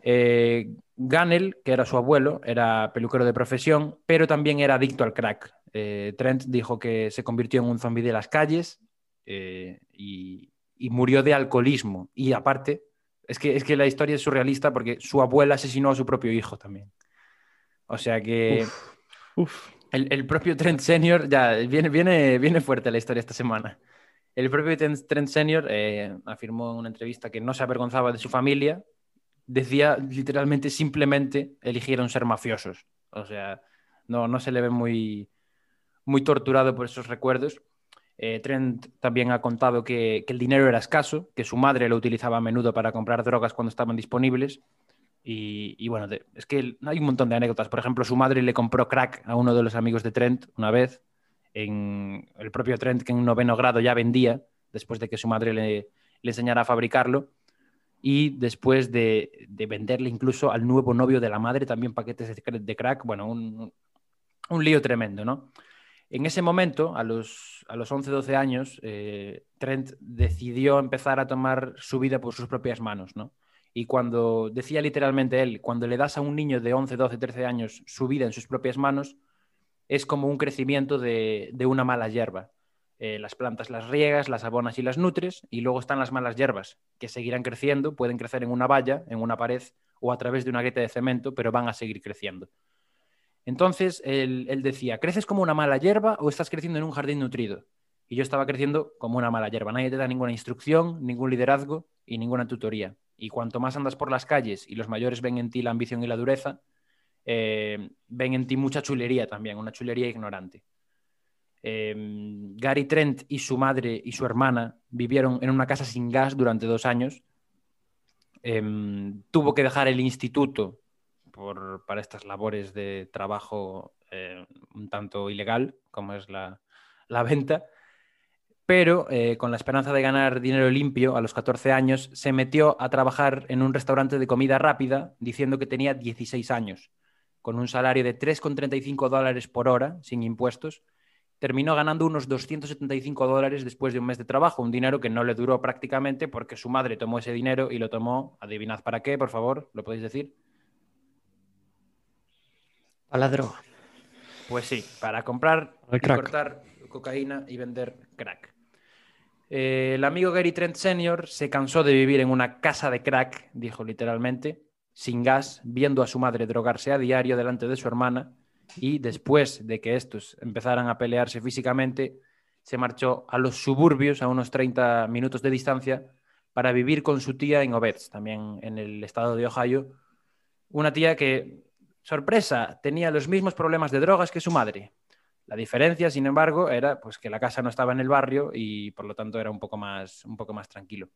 Eh, Ganel, que era su abuelo, era peluquero de profesión, pero también era adicto al crack. Eh, Trent dijo que se convirtió en un zombi de las calles y, y, murió de alcoholismo. Y aparte, es que, es que la historia es surrealista porque su abuela asesinó a su propio hijo también. O sea que El, propio Trent Senior, ya viene, viene, viene fuerte la historia esta semana. El propio Trent Senior eh, afirmó en una entrevista que no se avergonzaba de su familia. Decía literalmente simplemente eligieron ser mafiosos. O sea, no, no se le ve muy, muy torturado por esos recuerdos. Eh, Trent también ha contado que, el dinero era escaso, que su madre lo utilizaba a menudo para comprar drogas cuando estaban disponibles. Y, bueno, es que hay un montón de anécdotas. Por ejemplo, su madre le compró crack a uno de los amigos de Trent una vez. En el propio Trent, que en noveno grado ya vendía, después de que su madre le, enseñara a fabricarlo. Y después de, venderle incluso al nuevo novio de la madre también paquetes de, crack. Bueno, un, lío tremendo, ¿no? En ese momento, a los, a los 11-12 años, eh, Trent decidió empezar a tomar su vida por sus propias manos, ¿no? Y cuando, decía literalmente él, cuando le das a un niño de 11, 12, 13 años su vida en sus propias manos, es como un crecimiento de, una mala hierba. eh, las plantas las riegas, las abonas y las nutres, y luego están las malas hierbas, que seguirán creciendo, pueden crecer en una valla, en una pared o a través de una grieta de cemento, pero van a seguir creciendo. Entonces, él, él decía, ¿creces como una mala hierba o estás creciendo en un jardín nutrido? Y yo estaba creciendo como una mala hierba. Nadie te da ninguna instrucción, ningún liderazgo y ninguna tutoría. Y cuanto más andas por las calles y los mayores ven en ti la ambición y la dureza, eh, ven en ti mucha chulería también, una chulería ignorante. Eh, Gary Trent y su madre y su hermana vivieron en una casa sin gas durante dos años. Eh, tuvo que dejar el instituto por, para estas labores de trabajo un tanto ilegal, como es la, la venta pero con la esperanza de ganar dinero limpio a los 14 años, se metió a trabajar en un restaurante de comida rápida diciendo que tenía 16 años, con un salario de 3,35 dólares por hora, sin impuestos. Terminó ganando unos 275 dólares después de un mes de trabajo, un dinero que no le duró prácticamente porque su madre tomó ese dinero y lo tomó, adivinad para qué, por favor, ¿lo podéis decir? A la droga. Pues sí, para comprar y cortar cocaína y vender crack. Eh, el amigo Gary Trent Sr. se cansó de vivir en una casa de crack, dijo literalmente, sin gas, viendo a su madre drogarse a diario delante de su hermana y después de que estos empezaran a pelearse físicamente, se marchó a los suburbios a unos 30 minutos de distancia para vivir con su tía en Obetz, también en el estado de Ohio, una tía que, sorpresa, tenía los mismos problemas de drogas que su madre. La diferencia, sin embargo, era pues, que la casa no estaba en el barrio y por lo tanto era un poco más, un poco más tranquilo.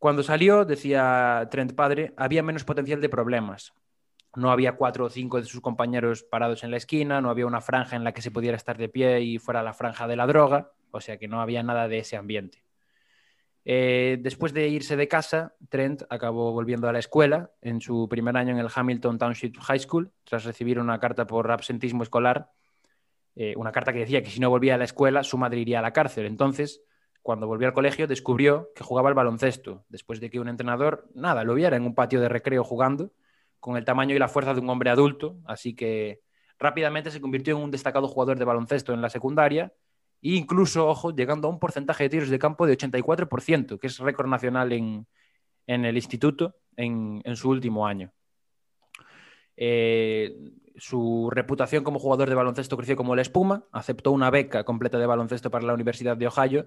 Cuando salió, decía Trent padre, había menos potencial de problemas. No había cuatro o cinco de sus compañeros parados en la esquina, no había una franja en la que se pudiera estar de pie y fuera la franja de la droga, o sea que no había nada de ese ambiente. Eh, después de irse de casa, Trent acabó volviendo a la escuela en su primer año en el Hamilton Township High School, tras recibir una carta por absentismo escolar eh, una carta que decía que si no volvía a la escuela, su madre iría a la cárcel. Entonces, cuando volvió al colegio, descubrió que jugaba al baloncesto, después de que un entrenador, nada, lo viera en un patio de recreo jugando, con el tamaño y la fuerza de un hombre adulto. Así que rápidamente se convirtió en un destacado jugador de baloncesto en la secundaria e incluso, ojo, llegando a un porcentaje de tiros de campo de 84%, que es récord nacional en, en el instituto en, en, su último año. Eh, su reputación como jugador de baloncesto creció como la espuma, aceptó una beca completa de baloncesto para la Universidad de Ohio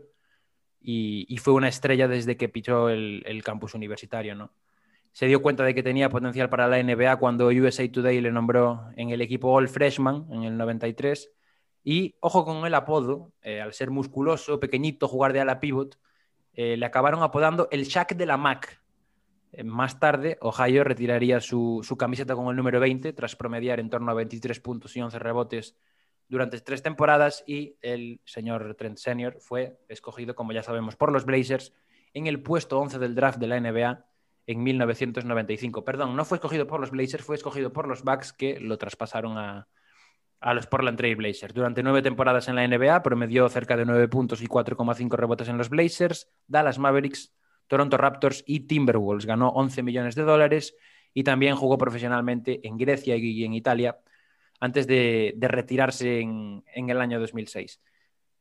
y, fue una estrella desde que pichó el, campus universitario. ¿no? Se dio cuenta de que tenía potencial para la NBA cuando USA Today le nombró en el equipo All Freshman en el 93 y, ojo con el apodo, eh, al ser musculoso, pequeñito, jugar de ala pivot, eh, le acabaron apodando el Shaq de la Mac, más tarde, Ohio retiraría su, su, camiseta con el número 20 tras promediar en torno a 23 puntos y 11 rebotes durante tres temporadas y el señor Trent Senior fue escogido, como ya sabemos, por los Blazers en el puesto 11 del draft de la NBA en 1995. Perdón, no fue escogido por los Blazers, fue escogido por los Bucks que lo traspasaron a, los Portland Trail Blazers. Durante nueve temporadas en la NBA promedió cerca de 9 puntos y 4,5 rebotes en los Blazers, Dallas Mavericks, Toronto Raptors y Timberwolves. Ganó 11 millones de dólares y también jugó profesionalmente en Grecia y en Italia antes de, retirarse en, el año 2006.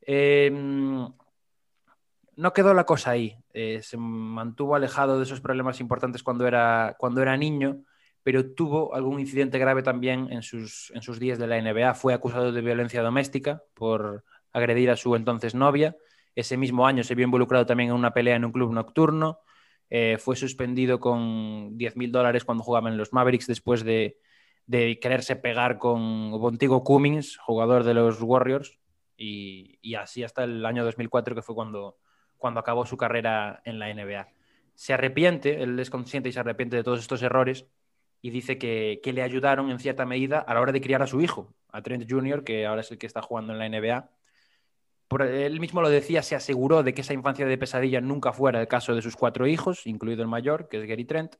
Eh, no quedó la cosa ahí. Eh, se mantuvo alejado de esos problemas importantes cuando era, cuando era niño, pero tuvo algún incidente grave también en sus, en sus días de la NBA. Fue acusado de violencia doméstica por agredir a su entonces novia. Ese mismo año se vio involucrado también en una pelea en un club nocturno. Eh, fue suspendido con 10 mil dólares cuando jugaba en los Mavericks después de, de quererse pegar con Bontigo Cummings, jugador de los Warriors, y, así hasta el año 2004, que fue cuando, cuando acabó su carrera en la NBA. Se arrepiente, él es consciente y se arrepiente de todos estos errores y dice que, que le ayudaron en cierta medida a la hora de criar a su hijo, a Trent Jr., que ahora es el que está jugando en la NBA por él mismo lo decía, se aseguró de que esa infancia de pesadilla nunca fuera el caso de sus cuatro hijos, incluido el mayor, que es Gary Trent,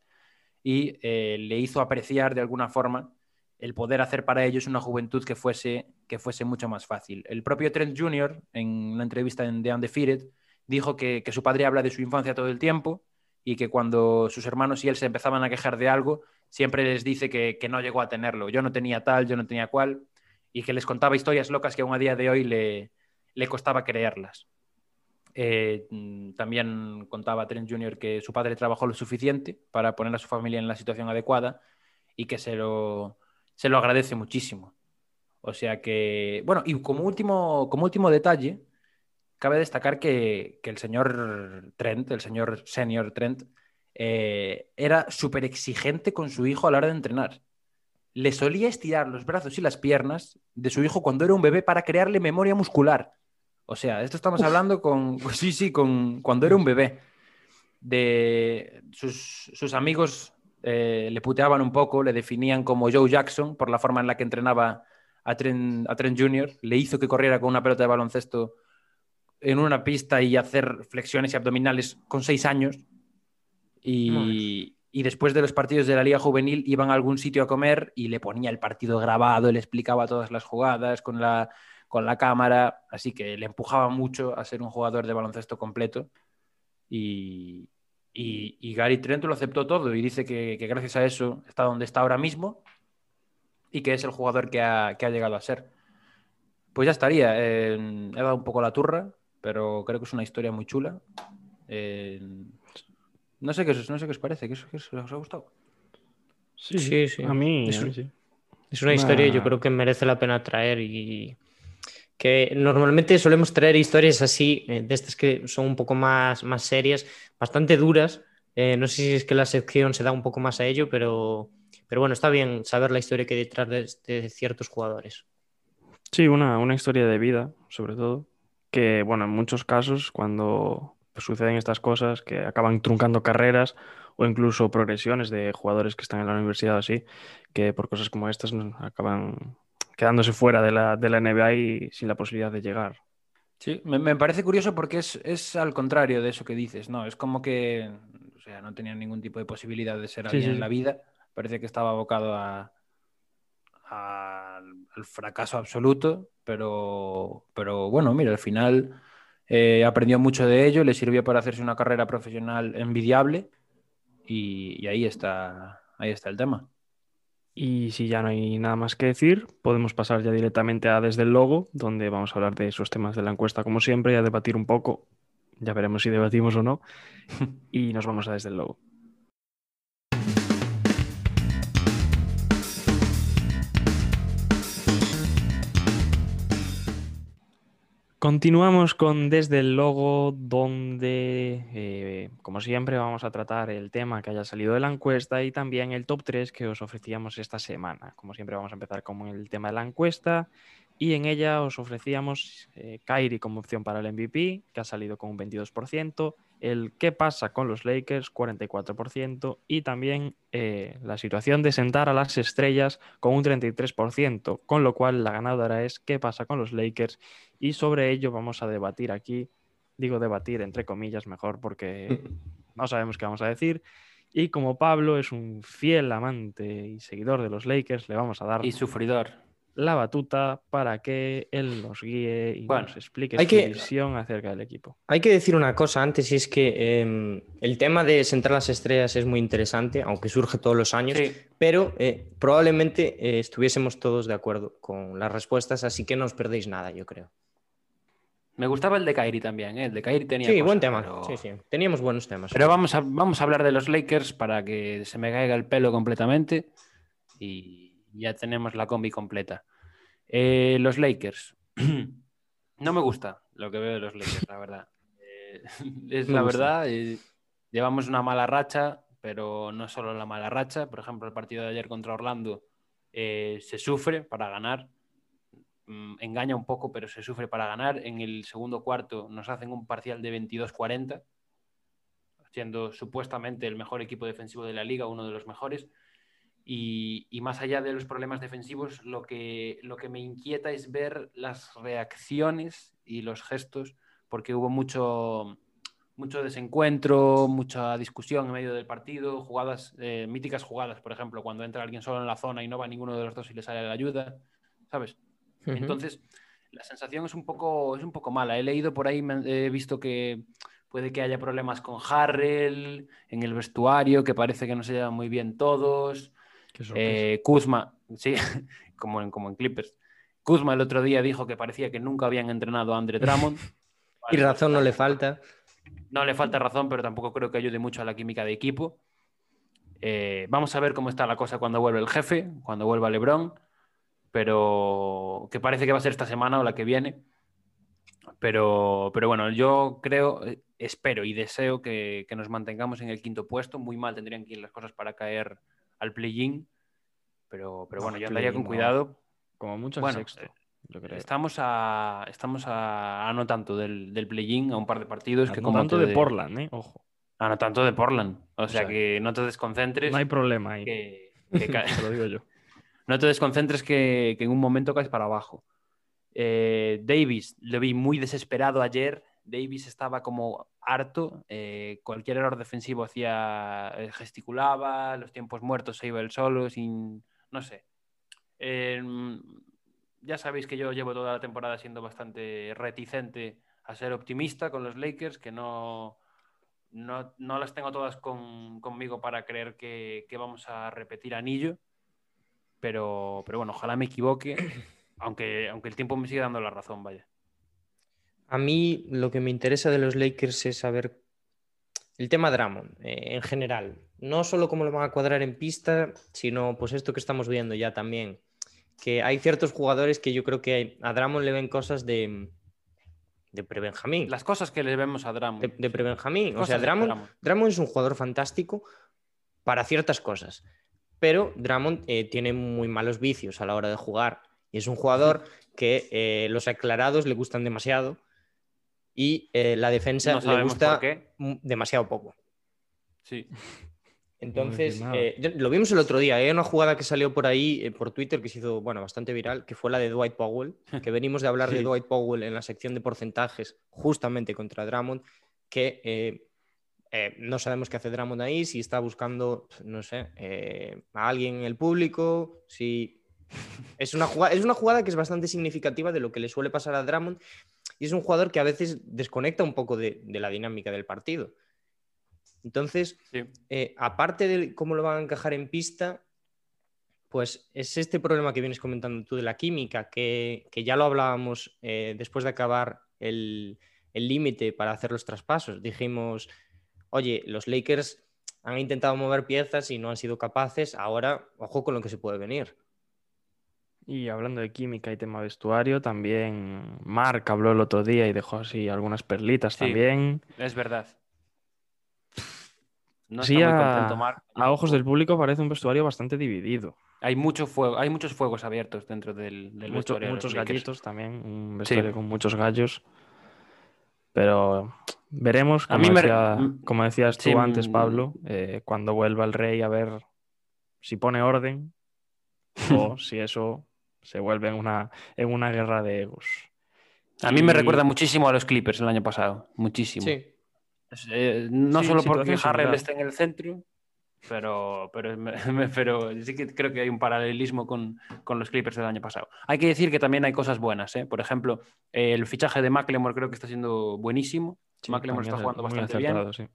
y eh, le hizo apreciar de alguna forma el poder hacer para ellos una juventud que fuese, que fuese mucho más fácil. El propio Trent Jr., en una entrevista en The Undefeated, dijo que, su padre habla de su infancia todo el tiempo y que cuando sus hermanos y él se empezaban a quejar de algo, siempre les dice que, que no llegó a tenerlo. Yo no tenía tal, yo no tenía cual, y que les contaba historias locas que aún a día de hoy le, le costaba creerlas. Eh, mm, también contaba Trent Jr. que su padre trabajó lo suficiente para poner a su familia en la situación adecuada y que se lo, se lo agradece muchísimo. O sea que, bueno, y como último, como último detalle, cabe destacar que, el señor Trent, el señor senior Trent, eh, era súper exigente con su hijo a la hora de entrenar. Le solía estirar los brazos y las piernas de su hijo cuando era un bebé para crearle memoria muscular. O sea, esto estamos hablando con, sí, sí, con cuando era un bebé. De sus, sus amigos eh, le puteaban un poco, le definían como Joe Jackson por la forma en la que entrenaba a Trent, a Trent Jr., le hizo que corriera con una pelota de baloncesto en una pista y hacer flexiones y abdominales con seis años. Y, y, después de los partidos de la Liga Juvenil iban a algún sitio a comer y le ponía el partido grabado, le explicaba todas las jugadas con la, con la cámara, así que le empujaba mucho a ser un jugador de baloncesto completo. Y, y, y Gary Trent lo aceptó todo y dice que, que, gracias a eso está donde está ahora mismo y que es el jugador que ha, que ha llegado a ser. Pues ya estaría. Eh, he dado un poco la turra, pero creo que es una historia muy chula. Eh, no, sé qué, no sé qué os parece, ¿qué, qué os, ha gustado? Sí, sí, sí. A mí, es, a mí sí. es una historia yo creo que merece la pena traer y que normalmente solemos traer historias así, eh, de estas que son un poco más, más serias, bastante duras. Eh, no sé si es que la sección se da un poco más a ello, pero, pero bueno, está bien saber la historia que hay detrás de, ciertos jugadores. Sí, una, una, historia de vida, sobre todo, que bueno, en muchos casos cuando pues, suceden estas cosas, que acaban truncando carreras o incluso progresiones de jugadores que están en la universidad así, que por cosas como estas acaban quedándose fuera de la, de la NBA y sin la posibilidad de llegar. Sí, me, me parece curioso porque es, es, al contrario de eso que dices, ¿no? Es como que, o sea, no tenía ningún tipo de posibilidad de ser alguien sí, sí. en la vida. Parece que estaba abocado a, a, al fracaso absoluto, pero, pero bueno, mira, al final eh, aprendió mucho de ello, le sirvió para hacerse una carrera profesional envidiable y, y ahí, está, ahí está el tema. Y si ya no hay nada más que decir, podemos pasar ya directamente a Desde el Logo, donde vamos a hablar de esos temas de la encuesta como siempre y a debatir un poco. Ya veremos si debatimos o no. y nos vamos a Desde el Logo. Continuamos con Desde el Logo, donde, eh, como siempre, vamos a tratar el tema que haya salido de la encuesta y también el top 3 que os ofrecíamos esta semana. Como siempre, vamos a empezar con el tema de la encuesta y en ella os ofrecíamos eh, Kyrie como opción para el MVP, que ha salido con un 22%, el qué pasa con los Lakers, 44%, y también eh, la situación de sentar a las estrellas con un 33%, con lo cual la ganadora es qué pasa con los Lakers, y sobre ello vamos a debatir aquí, digo debatir entre comillas mejor porque no sabemos qué vamos a decir. Y como Pablo es un fiel amante y seguidor de los Lakers, le vamos a dar... Y sufridor la batuta para que él nos guíe y bueno, nos explique hay su que, visión acerca del equipo. Hay que decir una cosa antes y es que eh, el tema de sentar las estrellas es muy interesante, aunque surge todos los años, sí. pero eh, probablemente eh, estuviésemos todos de acuerdo con las respuestas, así que no os perdéis nada, yo creo. Me gustaba el de Kairi también, ¿eh? el de Kairi tenía. Sí, cosas, buen tema. Pero... Sí, sí. Teníamos buenos temas. Pero vamos a, vamos a hablar de los Lakers para que se me caiga el pelo completamente y ya tenemos la combi completa. Eh, los Lakers. no me gusta lo que veo de los Lakers, la verdad. Eh, es la verdad. Eh, llevamos una mala racha, pero no solo la mala racha. Por ejemplo, el partido de ayer contra Orlando se sufre para ganar. Mm, engaña un poco, pero se sufre para ganar. En el segundo cuarto nos hacen un parcial de 22-40, siendo supuestamente el mejor equipo defensivo de la liga, uno de los mejores. Y, más allá de los problemas defensivos, lo que, lo que me inquieta es ver las reacciones y los gestos, porque hubo mucho, mucho desencuentro, mucha discusión en medio del partido, jugadas, eh, míticas jugadas, por ejemplo, cuando entra alguien solo en la zona y no va ninguno de los dos y le sale la ayuda, ¿sabes? Uh -huh. Entonces, la sensación es un, poco, es un poco mala. He leído por ahí, he visto que puede que haya problemas con Harrell en el vestuario, que parece que no se llevan muy bien todos. Eh, Kuzma, sí, como en, como en Clippers. Kuzma el otro día dijo que parecía que nunca habían entrenado a Andre Drummond. y razón no le falta. No le falta razón, pero tampoco creo que ayude mucho a la química de equipo. Eh, vamos a ver cómo está la cosa cuando vuelve el jefe, cuando vuelva LeBron, pero que parece que va a ser esta semana o la que viene. Pero, pero bueno, yo creo, eh, espero y deseo que, que nos mantengamos en el quinto puesto. Muy mal tendrían que ir las cosas para caer al play-in, pero, pero bueno, yo andaría con cuidado. Como mucho Bueno, sexto, yo creo. Estamos a, estamos a, a no tanto del, del play-in, a un par de partidos que no como tanto te- de Portland, ¿eh? Ojo. A no tanto de Portland. O sea, sea, que no te desconcentres. No hay problema ahí. que- que ca- lo digo yo. No te desconcentres que, en un momento caes para abajo. Eh, Davis, lo vi muy desesperado ayer. Davis estaba como harto. eh, cualquier error defensivo hacía, eh, gesticulaba, los tiempos muertos se iba él solo, sin. No sé. Eh, ya sabéis que yo llevo toda la temporada siendo bastante reticente a ser optimista con los Lakers, que no, no, no las tengo todas con- conmigo para creer que vamos a repetir anillo. Pero, pero bueno, ojalá me equivoque, aunque, aunque el tiempo me siga dando la razón, vaya. A mí lo que me interesa de los Lakers es saber el tema Drummond eh, en general. No solo cómo lo van a cuadrar en pista, sino pues esto que estamos viendo ya también. Que hay ciertos jugadores que yo creo que a Drummond le ven cosas de, de pre-Benjamín. Las cosas que le vemos a Drummond. de, de pre-Benjamín. O sea, Drummond. Drummond es un jugador fantástico para ciertas cosas, pero Drummond eh, tiene muy malos vicios a la hora de jugar y es un jugador que eh, los aclarados le gustan demasiado y eh, la defensa No le gusta demasiado poco. Sí. Entonces, eh, lo vimos el otro día, hay una jugada que salió por ahí, eh, por Twitter, que se hizo, bueno, bastante viral, que fue la de Dwight Powell, que venimos de hablar de. Dwight Powell en la sección de porcentajes, justamente contra Drummond, que eh, no sabemos qué hace Drummond ahí, si está buscando, no sé, eh, a alguien en el público, si... Es una, jugada, es una jugada que es bastante significativa de lo que le suele pasar a Drummond y es un jugador que a veces desconecta un poco de- de la dinámica del partido. Entonces, sí. eh, aparte de cómo lo van a encajar en pista, pues es este problema que vienes comentando tú de la química, que, que ya lo hablábamos después de acabar el el límite para hacer los traspasos. Dijimos, oye, los Lakers han intentado mover piezas y no han sido capaces, ahora ojo con lo que se puede venir. Y hablando de química y tema vestuario, también Mark habló el otro día y dejó así algunas perlitas Sí. también. Es verdad. No Sí, está muy a- contento Mark. A ojos del público parece un vestuario bastante dividido. Hay mucho fuego, hay muchos fuegos abiertos dentro del, del Mucho- vestuario muchos gallitos también, un Sí. vestuario con muchos gallos. Pero veremos, A como, mí me- decía- como decías tú sí, antes. Pablo, eh, cuando vuelva el rey a ver si pone orden o si eso se vuelve en una, en una guerra de egos. A mí me recuerda muchísimo a los Clippers el año pasado, muchísimo. Sí, eh, no Sí, solo porque Harrell esté en el centro, pero, pero, pero sí que creo que hay un paralelismo con, con los Clippers del año pasado. Hay que decir que también hay cosas buenas. ¿eh? Por ejemplo, el fichaje de McLemore creo que está siendo buenísimo. Sí, McLemore está jugando bastante bien. sí.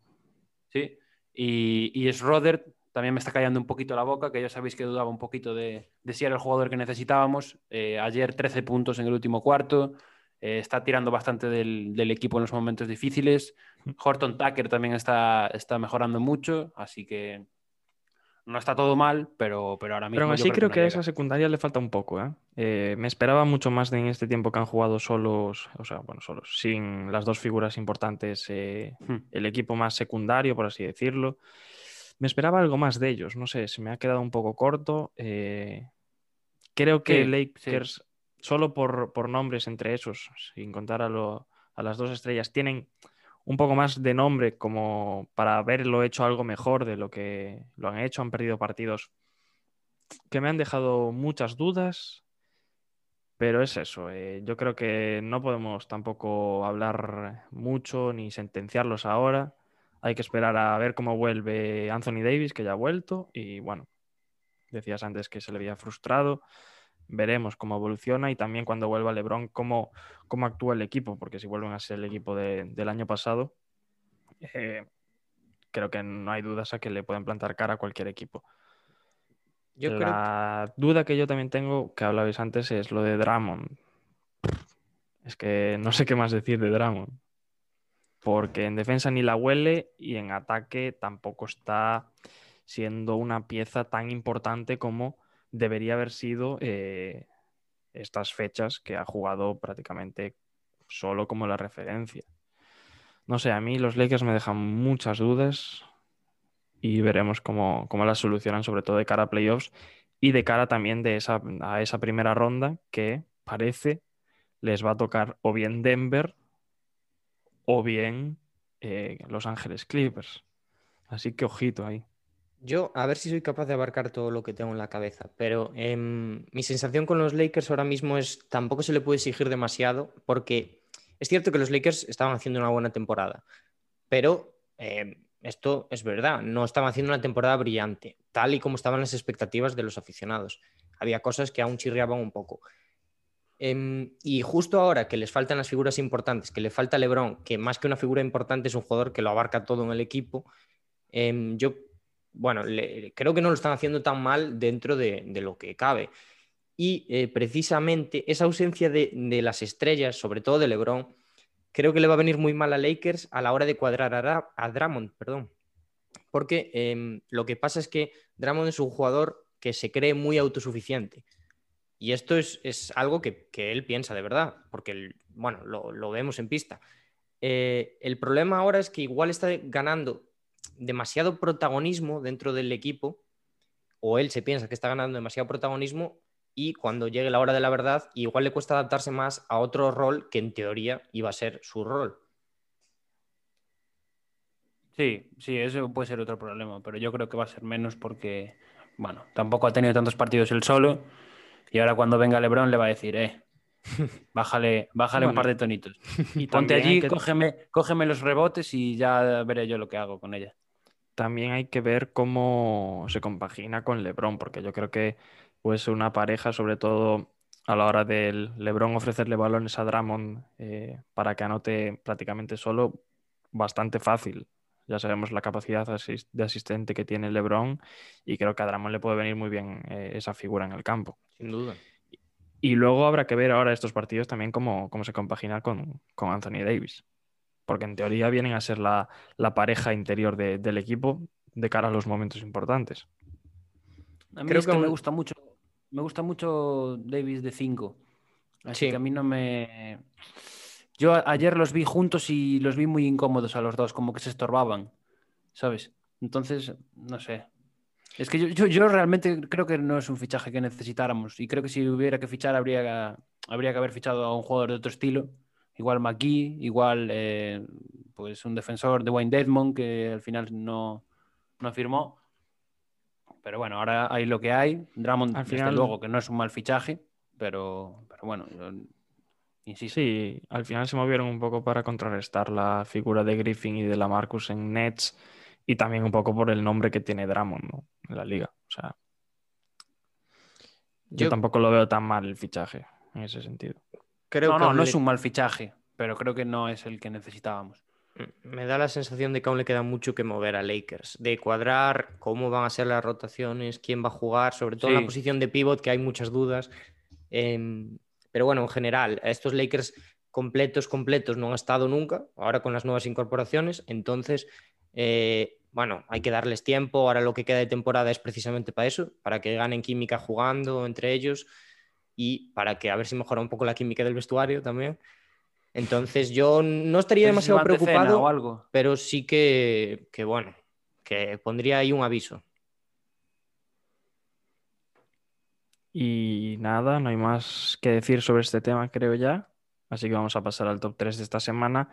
Sí. Y, y Schroeder también me está callando un poquito la boca, que ya sabéis que dudaba un poquito de, de si era el jugador que necesitábamos. Eh, ayer 13 puntos en el último cuarto. eh, está tirando bastante del, del equipo en los momentos difíciles. Horton Tucker también está, está mejorando mucho, así que no está todo mal, pero, pero ahora mismo. Pero así creo no que a esa secundaria le falta un poco. ¿eh? Eh, me esperaba mucho más de en este tiempo que han jugado solos, o sea, bueno, solos, sin las dos figuras importantes, eh, Hmm. el equipo más secundario, por así decirlo. Me esperaba algo más de ellos, no sé, se me ha quedado un poco corto. creo que Sí, Lakers, solo por, por nombres entre esos, sin contar a, lo- a las dos estrellas, tienen un poco más de nombre como para haberlo hecho algo mejor de lo que lo han hecho. Han perdido partidos que me han dejado muchas dudas, pero es eso. eh, yo creo que no podemos tampoco hablar mucho ni sentenciarlos ahora. Hay que esperar a ver cómo vuelve Anthony Davis, que ya ha vuelto, y bueno, decías antes que se le había frustrado. Veremos cómo evoluciona y también cuando vuelva LeBron, cómo, cómo actúa el equipo, porque si vuelven a ser el equipo de- del año pasado, eh, creo que no hay dudas a que le pueden plantar cara a cualquier equipo. Yo creo la duda que yo también tengo, que hablabais antes, es lo de Drummond. Es que no sé qué más decir de Drummond. Porque en defensa ni la huele y en ataque tampoco está siendo una pieza tan importante como debería haber sido eh, estas fechas que ha jugado prácticamente solo como la referencia. No sé, a mí los Lakers me dejan muchas dudas y veremos cómo, cómo las solucionan, sobre todo de cara a playoffs y de cara también de esa, a esa primera ronda que parece les va a tocar o bien Denver o bien eh, Los Ángeles Clippers. Así que ojito ahí. Yo, a ver si soy capaz de abarcar todo lo que tengo en la cabeza, pero em, mi sensación con los Lakers ahora mismo es tampoco se le puede exigir demasiado, porque es cierto que los Lakers estaban haciendo una buena temporada, pero em, esto es verdad, no estaban haciendo una temporada brillante, tal y como estaban las expectativas de los aficionados. Había cosas que aún chirriaban un poco. Em, y justo ahora que les faltan las figuras importantes, que le falta LeBron, que más que una figura importante es un jugador que lo abarca todo en el equipo, yo bueno, creo que no lo están haciendo tan mal dentro de, lo que cabe. Y eh, precisamente esa ausencia de, las estrellas, sobre todo de LeBron, creo que le va a venir muy mal a Lakers a la hora de cuadrar a, a Drummond, perdón. Porque em, lo que pasa es que Drummond es un jugador que se cree muy autosuficiente. Y esto es, algo que, él piensa de verdad, porque, bueno, lo, vemos en pista. Eh, el problema ahora es que igual está ganando demasiado protagonismo dentro del equipo, o él se piensa que está ganando demasiado protagonismo y cuando llegue la hora de la verdad, igual le cuesta adaptarse más a otro rol que en teoría iba a ser su rol. Sí, sí, eso puede ser otro problema, pero yo creo que va a ser menos porque, bueno, tampoco ha tenido tantos partidos él solo y ahora cuando venga Lebron le va a decir, eh, bájale, bájale un par de tonitos. Y Ponte allí, cógeme, cógeme los rebotes y ya veré yo lo que hago con ella también hay que ver cómo se compagina con LeBron, porque yo creo que puede ser una pareja, sobre todo a la hora del LeBron ofrecerle balones a Drummond eh, para que anote prácticamente solo, bastante fácil. Ya sabemos la capacidad de asistente que tiene LeBron y creo que a Drummond le puede venir muy bien eh, esa figura en el campo. Sin duda. Y luego habrá que ver ahora estos partidos también cómo, cómo se compagina con, con Anthony Davis porque en teoría vienen a ser la, pareja interior del equipo de cara a los momentos importantes. A mí Creo que, me gusta mucho, me gusta mucho Davis de 5. Así que a mí no me. Yo ayer los vi juntos y los vi muy incómodos a los dos, como que se estorbaban, ¿sabes? Entonces, no sé. Es que yo, yo, realmente creo que no es un fichaje que necesitáramos y creo que si hubiera que fichar habría, habría que haber fichado a un jugador de otro estilo igual McGee, igual eh, pues un defensor de Wayne Desmond que al final no, no firmó. Pero bueno, ahora hay lo que hay. Drummond, al final, luego, que no es un mal fichaje, pero, pero bueno, insisto. Sí, al final se movieron un poco para contrarrestar la figura de Griffin y de la Marcus en Nets y también un poco por el nombre que tiene Drummond en la liga. O sea, yo tampoco lo veo tan mal el fichaje en ese sentido no, no, no es un mal fichaje, pero creo que no es el que necesitábamos. Mm, me da la sensación de que aún le queda mucho que mover a Lakers, de cuadrar cómo van a ser las rotaciones, quién va a jugar, sobre todo en la posición de pivot, que hay muchas dudas. Em, pero bueno, en general, estos Lakers completos, completos no han estado nunca, ahora con las nuevas incorporaciones, entonces, eh, bueno, hay que darles tiempo, ahora lo que queda de temporada es precisamente para eso, para que ganen química jugando entre ellos y para que a ver si mejora un poco la química del vestuario también. Entonces yo no estaría demasiado preocupado, o algo. pero sí que, que, bueno, que pondría ahí un aviso. Y nada, no hay más que decir sobre este tema, creo ya. Así que vamos a pasar al top 3 de esta semana,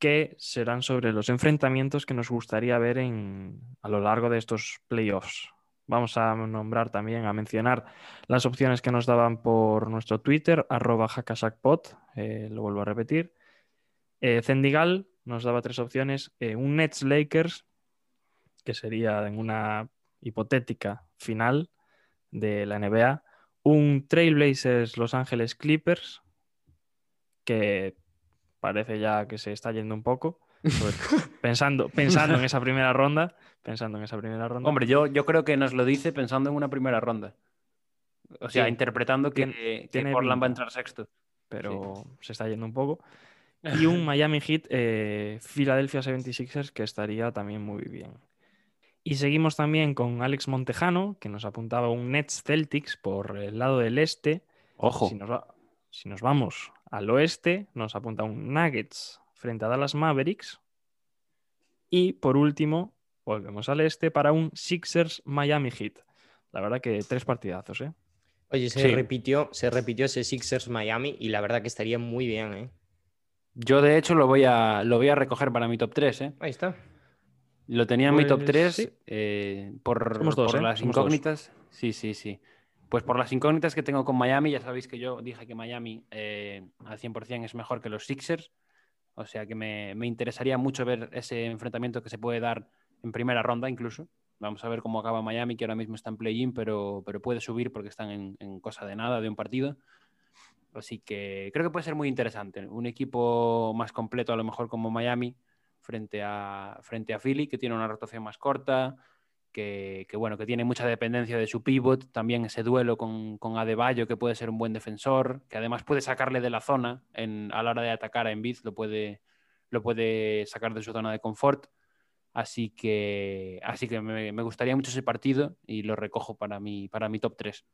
que serán sobre los enfrentamientos que nos gustaría ver en, a lo largo de estos playoffs. Vamos a nombrar también, a mencionar las opciones que nos daban por nuestro Twitter, arroba eh, lo vuelvo a repetir. Eh, Zendigal nos daba tres opciones, eh, un Nets Lakers, que sería en una hipotética final de la NBA, un Trailblazers Los Ángeles Clippers, que parece ya que se está yendo un poco, pensando, pensando en esa primera ronda, pensando en esa primera ronda. Hombre, yo, yo creo que nos lo dice pensando en una primera ronda. O sea, Sí. interpretando que, Tien- que tiene Portland va a entrar sexto. pero se está yendo un poco. Y un Miami Heat, eh, Philadelphia 76ers, que estaría también muy bien. Y seguimos también con Alex Montejano, que nos apuntaba un Nets Celtics por el lado del este. Ojo. Si nos, va- si nos vamos al oeste, nos apunta un Nuggets frente a Dallas Mavericks. Y por último, volvemos al este para un Sixers Miami Heat. La verdad que tres partidazos, ¿eh? Oye, se Sí. repitió, se repitió ese Sixers Miami y la verdad que estaría muy bien, ¿eh? Yo, de hecho, lo voy a, lo voy a recoger para mi top 3, ¿eh? Ahí está. Lo tenía en mi top Pues 3 sí. eh, por, dos, por ¿eh? las Somos dos. incógnitas. Sí, sí, sí. Pues por las incógnitas que tengo con Miami, ya sabéis que yo dije que Miami eh, al 100% es mejor que los Sixers. O sea que me, me interesaría mucho ver ese enfrentamiento que se puede dar en primera ronda incluso. Vamos a ver cómo acaba Miami, que ahora mismo está en play-in, pero, pero puede subir porque están en, en cosa de nada de un partido. Así que creo que puede ser muy interesante. Un equipo más completo, a lo mejor como Miami, frente a, frente a Philly, que tiene una rotación más corta, que, bueno, que tiene mucha dependencia de su pivot, también ese duelo con, con Adebayo, que puede ser un buen defensor, que además puede sacarle de la zona en, a la hora de atacar a Embiid, lo puede, lo puede sacar de su zona de confort. Así que, así que me, me gustaría mucho ese partido y lo recojo para mi, para mi top 3.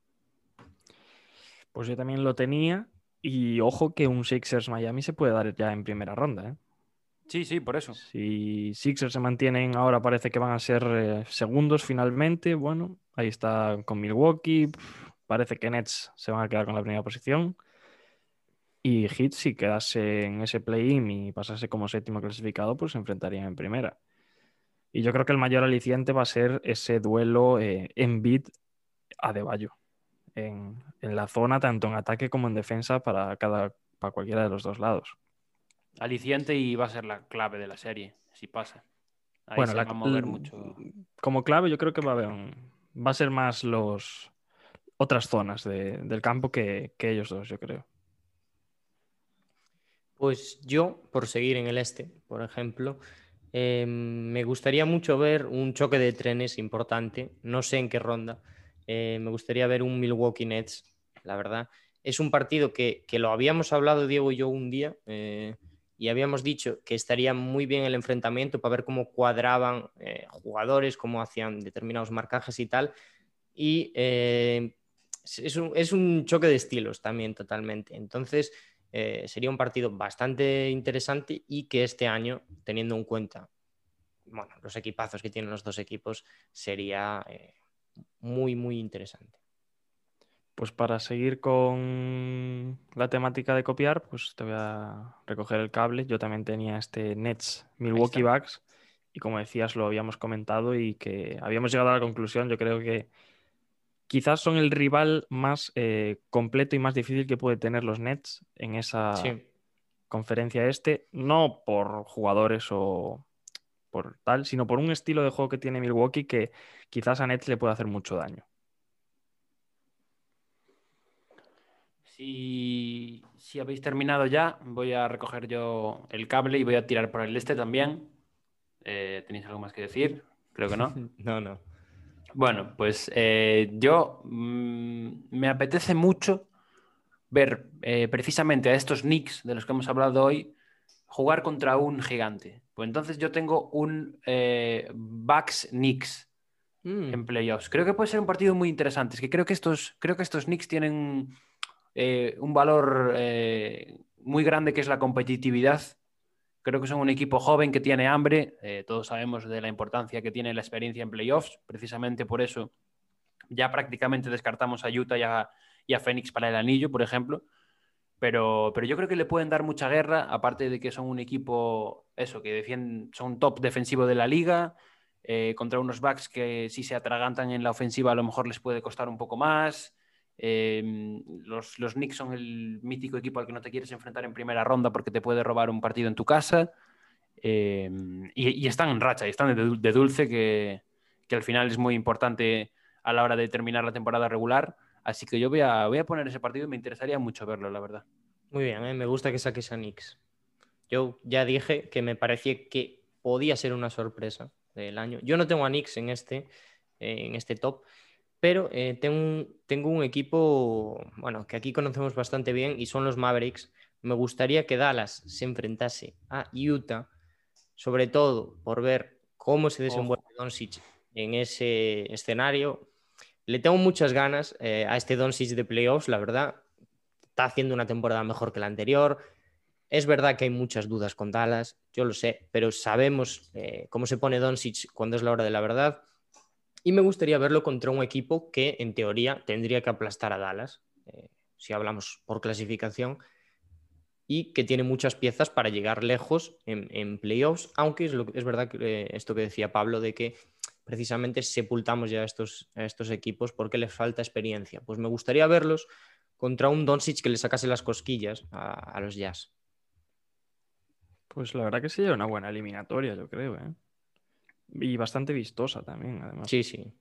Pues yo también lo tenía. Y ojo que un Sixers Miami se puede dar ya en primera ronda. ¿eh? Sí, sí, por eso. Si Sixers se mantienen ahora, parece que van a ser eh, segundos finalmente. Bueno, ahí está con Milwaukee. Parece que Nets se van a quedar con la primera posición. Y Heat, si quedase en ese play-in y pasase como séptimo clasificado, pues se enfrentarían en primera. Y yo creo que el mayor aliciente va a ser ese duelo eh, en bid a Deballo. En, en la zona, tanto en ataque como en defensa, para, cada, para cualquiera de los dos lados. Aliciente y va a ser la clave de la serie, si pasa. Ahí bueno, se la- va a mover mucho. como clave, yo creo que va a haber un- va a ser más los otras zonas de- del campo que, que ellos dos, yo creo. Pues yo, por seguir en el este, por ejemplo, eh, me gustaría mucho ver un choque de trenes importante, no sé en qué ronda, eh, me gustaría ver un Milwaukee Nets, la verdad. Es un partido que, que lo habíamos hablado Diego y yo un día eh, y habíamos dicho que estaría muy bien el enfrentamiento para ver cómo cuadraban eh, jugadores, cómo hacían determinados marcajes y tal. Y eh, es, un, es un choque de estilos también totalmente. Entonces, eh, sería un partido bastante interesante y que este año, teniendo en cuenta bueno, los equipazos que tienen los dos equipos, sería muy, muy interesante. Pues para seguir con la temática de copiar, pues te voy a recoger el cable. Yo también tenía este Nets Milwaukee. Bucks y como decías lo habíamos comentado y que habíamos llegado a la conclusión, yo creo que quizás son el rival más eh, completo y más difícil que puede tener los Nets en esa Sí. conferencia este, no por jugadores o por tal, sino por un estilo de juego que tiene Milwaukee que quizás a Nets le puede hacer mucho daño. Si, si habéis terminado ya, voy a recoger yo el cable y voy a tirar por el este también. Eh, ¿Tenéis algo más que decir? Creo que no. No, no. Bueno, pues eh, yo mm, me apetece mucho ver eh, precisamente a estos Knicks de los que hemos hablado hoy jugar contra un gigante. Pues entonces yo tengo un eh, Bucks Knicks Mm, en playoffs. Creo que puede ser un partido muy interesante. Es que creo que estos, creo que estos Knicks tienen eh, un valor eh, muy grande que es la competitividad. Creo que son un equipo joven que tiene hambre. Eh, todos sabemos de la importancia que tiene la experiencia en playoffs. Precisamente por eso ya prácticamente descartamos a Utah y a, Phoenix para el anillo, por ejemplo. Pero, pero yo creo que le pueden dar mucha guerra, aparte de que son un equipo, eso, que defienden, son top defensivo de la liga, contra unos backs que si se atragantan en la ofensiva a lo mejor les puede costar un poco más. Eh, los, Knicks son el mítico equipo al que no te quieres enfrentar en primera ronda porque te puede robar un partido en tu casa. Eh, y, están en racha, y están de, dul- de dulce, que, al final es muy importante a la hora de terminar la temporada regular. Así que yo voy a, voy a poner ese partido y me interesaría mucho verlo, la verdad. muy bien, ¿eh? me gusta que saques a Knicks. Yo ya dije que me parecía que podía ser una sorpresa del año. Yo no tengo a Knicks en este, en este top, pero eh, tengo, un, tengo un equipo, bueno, que aquí conocemos bastante bien y son los Mavericks. Me gustaría que Dallas se enfrentase a Utah, sobre todo por ver cómo se desenvuelve Doncic en ese escenario. Le tengo muchas ganas eh, a este Doncic de playoffs, la verdad. Está haciendo una temporada mejor que la anterior. Es verdad que hay muchas dudas con Dallas, yo lo sé, pero sabemos eh, cómo se pone Doncic cuando es la hora de la verdad. Y me gustaría verlo contra un equipo que, en teoría, tendría que aplastar a Dallas, eh, si hablamos por clasificación, y que tiene muchas piezas para llegar lejos en, playoffs, aunque es, verdad que, eh, esto que decía Pablo, de que precisamente sepultamos ya a estos, estos equipos porque les falta experiencia. Pues me gustaría verlos contra un Doncic que le sacase las cosquillas a, a los Jazz. Pues la verdad que sería una buena eliminatoria, yo creo, ¿eh? Y bastante vistosa también, además. Sí, sí.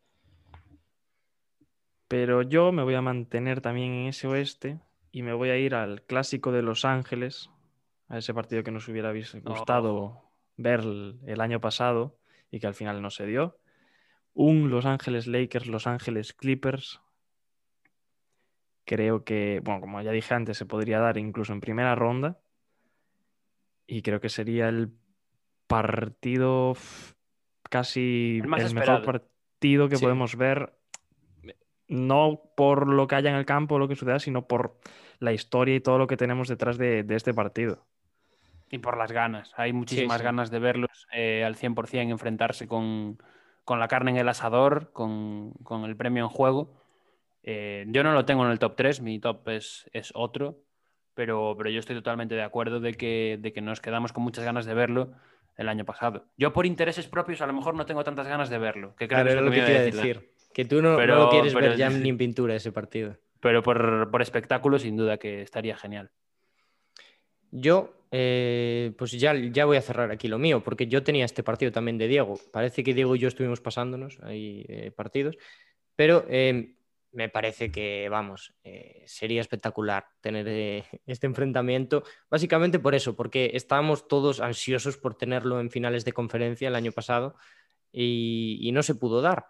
Pero yo me voy a mantener también en ese oeste y me voy a ir al clásico de Los Ángeles, a ese partido que nos hubiera gustado ver el año pasado y que al final no se dio. Un Los Ángeles Lakers, Los Ángeles Clippers. Creo que, bueno, como ya dije antes, se podría dar incluso en primera ronda. Y creo que sería el partido casi el, mejor partido que podemos ver, no por lo que haya en el campo o lo que suceda, sino por la historia y todo lo que tenemos detrás de, este partido. Y por las ganas. Hay muchísimas ganas de verlos eh, al 100% enfrentarse con, la carne en el asador, con, el premio en juego. Eh, yo no lo tengo en el top 3, mi top es, es otro, pero, pero yo estoy totalmente de acuerdo de que, de que nos quedamos con muchas ganas de verlo el año pasado. Yo por intereses propios a lo mejor no tengo tantas ganas de verlo. Que claro, es lo que, quiero decir. Que tú no, lo quieres ver ya ni en pintura ese partido. Pero por, por, espectáculo sin duda que estaría genial. Yo, eh, pues ya, ya voy a cerrar aquí lo mío, porque yo tenía este partido también de Diego. Parece que Diego y yo estuvimos pasándonos ahí eh, partidos, pero eh, me parece que, vamos, eh, sería espectacular tener eh, este enfrentamiento, básicamente por eso, porque estábamos todos ansiosos por tenerlo en finales de conferencia el año pasado y, no se pudo dar.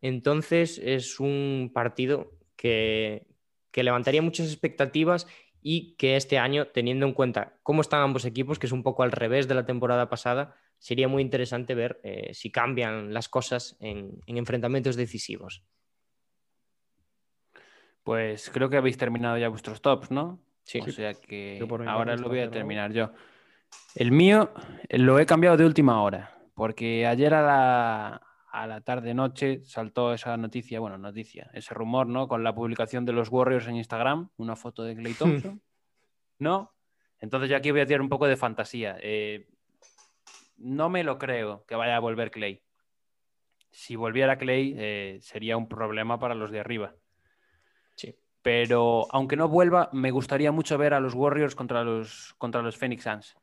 Entonces es un partido que, que, levantaría muchas expectativas y que este año, teniendo en cuenta cómo están ambos equipos, que es un poco al revés de la temporada pasada, sería muy interesante ver eh, si cambian las cosas en enfrentamientos decisivos. Pues creo que habéis terminado ya vuestros tops, ¿no? Sí. O sea que ahora lo voy a terminar yo. El mío eh, lo he cambiado de última hora, porque ayer a la, a la tarde-noche saltó esa noticia, bueno, noticia, ese rumor, ¿no? Con la publicación de los Warriors en Instagram, una foto de Clay Thompson. ¿No? Entonces yo aquí voy a tirar un poco de fantasía. Eh, no me lo creo que vaya a volver Clay. Si volviera Clay, eh, sería un problema para los de arriba. Pero aunque no vuelva, me gustaría mucho ver a los Warriors contra los, contra los Phoenix Suns.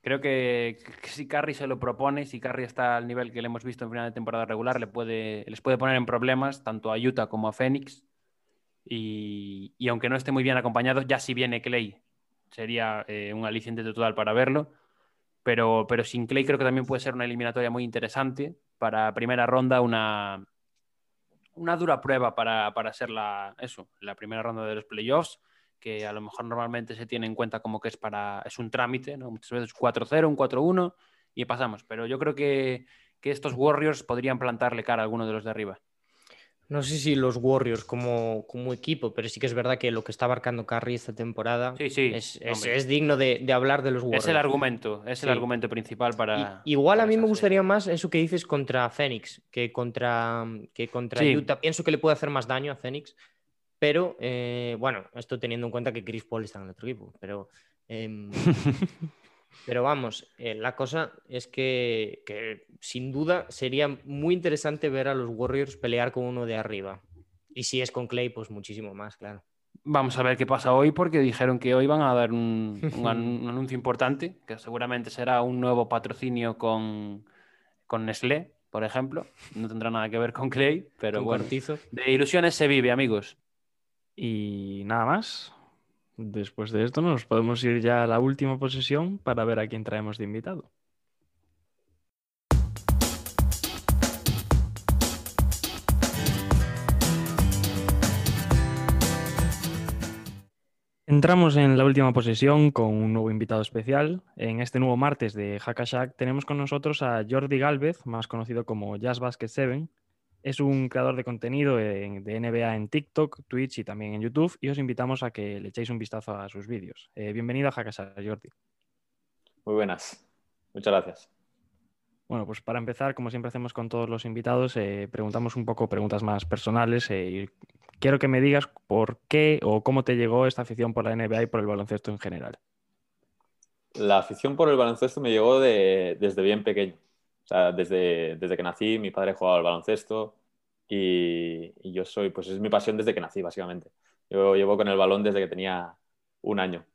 Creo que, si Curry se lo propone, si Curry está al nivel que le hemos visto en final de temporada regular, le puede, les puede poner en problemas tanto a Utah como a Phoenix. Y, aunque no esté muy bien acompañado, ya si viene Clay, sería eh, un aliciente total para verlo. Pero, pero sin Clay creo que también puede ser una eliminatoria muy interesante para primera ronda, una, una dura prueba para, para ser la, eso, la primera ronda de los playoffs, que a lo mejor normalmente se tiene en cuenta como que es para es un trámite, ¿no? Muchas veces 4-0, un 4-1 y pasamos. Pero yo creo que, que estos Warriors podrían plantarle cara a alguno de los de arriba. No sé si los Warriors como, como, equipo, pero sí que es verdad que lo que está abarcando Curry esta temporada es, es, digno de, de, hablar de los Warriors. Es el argumento, es el argumento principal para. igual a mí me gustaría más eso que dices contra Phoenix que contra, que contra Utah. Pienso que le puede hacer más daño a Phoenix, pero eh, bueno, esto teniendo en cuenta que Chris Paul está en el otro equipo, pero. Em, Pero vamos, eh, la cosa es que, sin duda sería muy interesante ver a los Warriors pelear con uno de arriba. Y si es con Clay, pues muchísimo más, claro. Vamos a ver qué pasa hoy, porque dijeron que hoy van a dar un, anuncio importante, que seguramente será un nuevo patrocinio con, con Nestlé, por ejemplo. No tendrá nada que ver con Clay, pero bueno. De ilusiones se vive, amigos. Y nada más. Después de esto nos podemos ir ya a la última posesión para ver a quién traemos de invitado. Entramos en la última posesión con un nuevo invitado especial. En este nuevo martes de Hackashack tenemos con nosotros a Jordi Galvez, más conocido como Jazz Basket 7. Es un creador de contenido de NBA en TikTok, Twitch y también en YouTube y os invitamos a que le echéis un vistazo a sus vídeos. Eh, bienvenido a Hackashack, Jordi. Muy buenas. Muchas gracias. Bueno, pues para empezar, como siempre hacemos con todos los invitados, eh, preguntamos un poco preguntas más personales eh, y quiero que me digas por qué o cómo te llegó esta afición por la NBA y por el baloncesto en general. La afición por el baloncesto me llegó desde bien pequeño. Desde, desde que nací, mi padre jugaba al baloncesto y, yo soy, pues es mi pasión desde que nací, básicamente. Yo llevo con el balón desde que tenía un año.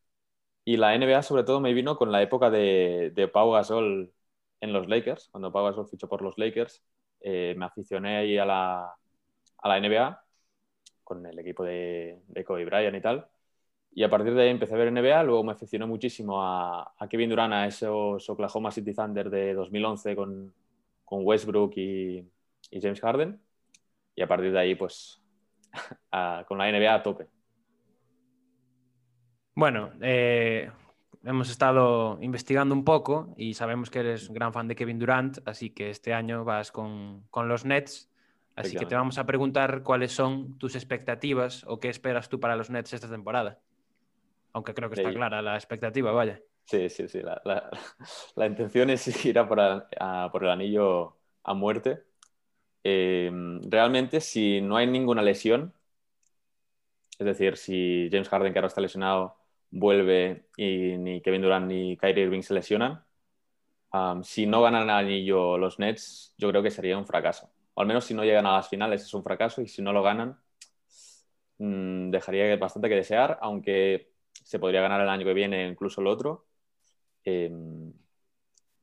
Y la NBA, sobre todo, me vino con la época de, de Pau Gasol en los Lakers. Cuando Pau Gasol fichó por los Lakers, eh, me aficioné ahí a la, a la NBA con el equipo de, de, Kobe Bryant y tal. Y a partir de ahí empecé a ver NBA, luego me aficioné muchísimo a, Kevin Durant, a esos Oklahoma City Thunder de 2011 con, con Westbrook y, James Harden. Y a partir de ahí, pues, con la NBA a tope. Bueno, eh, hemos estado investigando un poco y sabemos que eres un gran fan de Kevin Durant, así que este año vas con, con los Nets Así que te vamos a preguntar cuáles son tus expectativas o qué esperas tú para los Nets esta temporada. Aunque creo que está clara la expectativa, vaya. Sí, sí, sí. La, la, intención es ir a por, por, el anillo a muerte. Em, realmente, si no hay ninguna lesión, es decir, si James Harden, que ahora está lesionado, vuelve y ni Kevin Durant ni Kyrie Irving se lesionan, si no ganan el anillo los Nets, yo creo que sería un fracaso o al menos si no llegan a las finales es un fracaso y si no lo ganan mmm, dejaría bastante que desear, aunque se podría ganar el año que viene incluso el otro. Eh,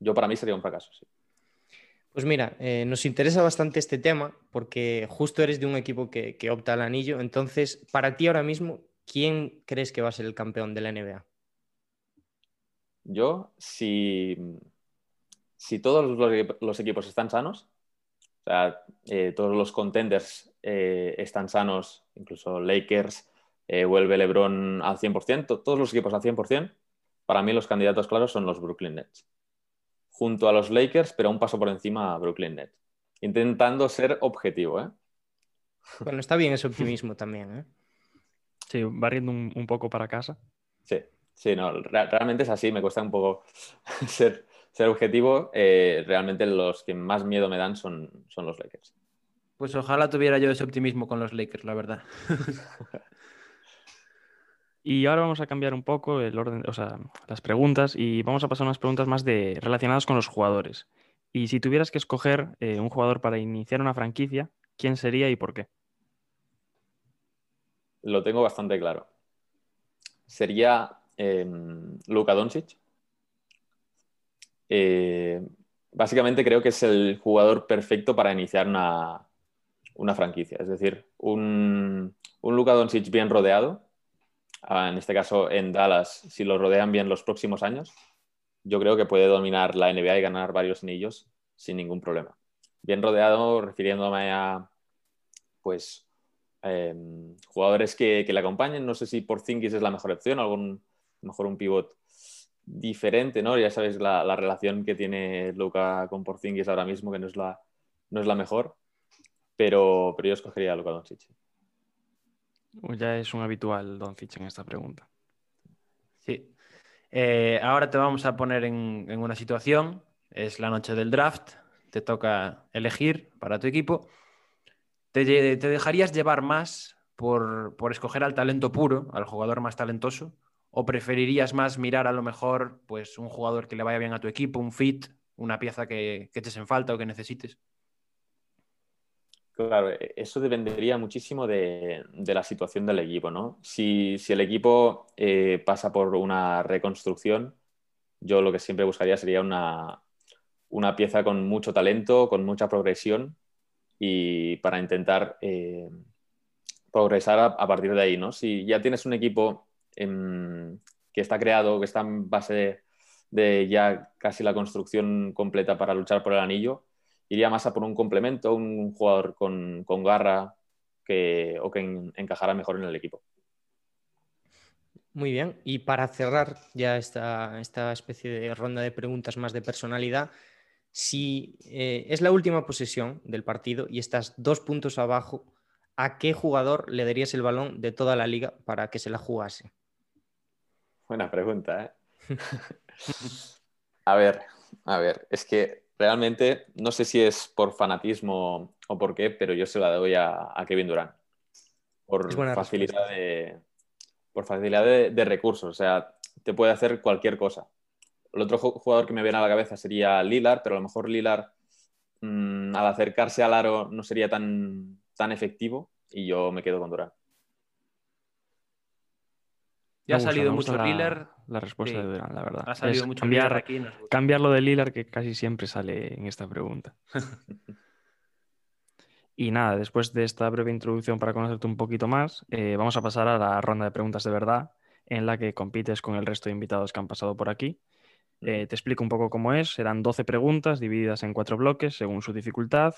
yo para mí sería un fracaso, sí. Pues mira, eh, nos interesa bastante este tema porque justo eres de un equipo que, que, opta al anillo. Entonces, para ti ahora mismo, ¿quién crees que va a ser el campeón de la NBA? Yo, si, si todos los, los equipos están sanos, o sea, eh, todos los contenders eh, están sanos, incluso Lakers, eh, vuelve LeBron al 100%, todos los equipos al 100%. Para mí los candidatos claros son los Brooklyn Nets. Junto a los Lakers, pero un paso por encima a Brooklyn Nets. Intentando ser objetivo, ¿eh? Bueno, está bien ese optimismo también, ¿eh? Sí, barriendo un, un poco para casa. Sí, sí, no, realmente es así, me cuesta un poco ser, ser objetivo, eh, realmente los que más miedo me dan son, son los Lakers. Pues ojalá tuviera yo ese optimismo con los Lakers, la verdad. y ahora vamos a cambiar un poco el orden, o sea, las preguntas y vamos a pasar a unas preguntas más de, relacionadas con los jugadores. Y si tuvieras que escoger eh, un jugador para iniciar una franquicia, ¿quién sería y por qué? Lo tengo bastante claro. Sería eh, Luka Doncic eh, básicamente creo que es el jugador perfecto para iniciar una, franquicia. Es decir, un, un Luka Doncic bien rodeado, en este caso en Dallas, si lo rodean bien los próximos años, yo creo que puede dominar la NBA y ganar varios anillos sin ningún problema. Bien rodeado, refiriéndome a pues em, jugadores que, le acompañen. No sé si por Porzingis es la mejor opción, algún mejor un pivot diferente, ¿no? Ya sabéis la, relación que tiene Luca con Porzingis ahora mismo, que no es la, no es la mejor, pero, pero yo escogería a Luca Doncic. Ya es un habitual Doncic en esta pregunta. Sí. Eh, ahora te vamos a poner en, una situación, es la noche del draft, te toca elegir para tu equipo. ¿Te, dejarías llevar más por, por escoger al talento puro, al jugador más talentoso, ¿O preferirías más mirar a lo mejor pues, un jugador que le vaya bien a tu equipo, un fit, una pieza que, que eches en falta o que necesites? Claro, e, eso dependería muchísimo de, la situación del equipo, ¿no? Si, el equipo eh, pasa por una reconstrucción, yo lo que siempre buscaría sería una, pieza con mucho talento, con mucha progresión y para intentar eh, progresar a, partir de ahí, ¿no? Si ya tienes un equipo em, que está creado, que está en base de ya casi la construcción completa para luchar por el anillo, iría más a por un complemento, un jugador con, con garra que, o que en- encajara mejor en el equipo. Muy bien, y para cerrar ya esta, esta especie de ronda de preguntas más de personalidad, si eh, es la última posesión del partido y estás dos puntos abajo, ¿a qué jugador le darías el balón de toda la liga para que se la jugase? Buena pregunta, ¿eh? a ver, a ver, es que realmente no sé si es por fanatismo o por qué, pero yo se la doy a, a Kevin Durant. Por facilidad, de, por facilidad de, de recursos, o sea, te puede hacer cualquier cosa. El otro ju- jugador que me viene a la cabeza sería Lillard, pero a lo mejor Lillard mm, al acercarse al aro no sería tan, tan efectivo y yo me quedo con Durant. Ya ha salido mucho la- Lillard. La respuesta Sí. de Durant, la verdad. Ha salido Es mucho cambiar, Lillard aquí. nos gusta. cambiar lo de Lillard que casi siempre sale en esta pregunta. y nada, después de esta breve introducción para conocerte un poquito más, eh, vamos a pasar a la ronda de preguntas de verdad, en la que compites con el resto de invitados que han pasado por aquí. Eh, te explico un poco cómo es. Serán 12 preguntas divididas en cuatro bloques según su dificultad.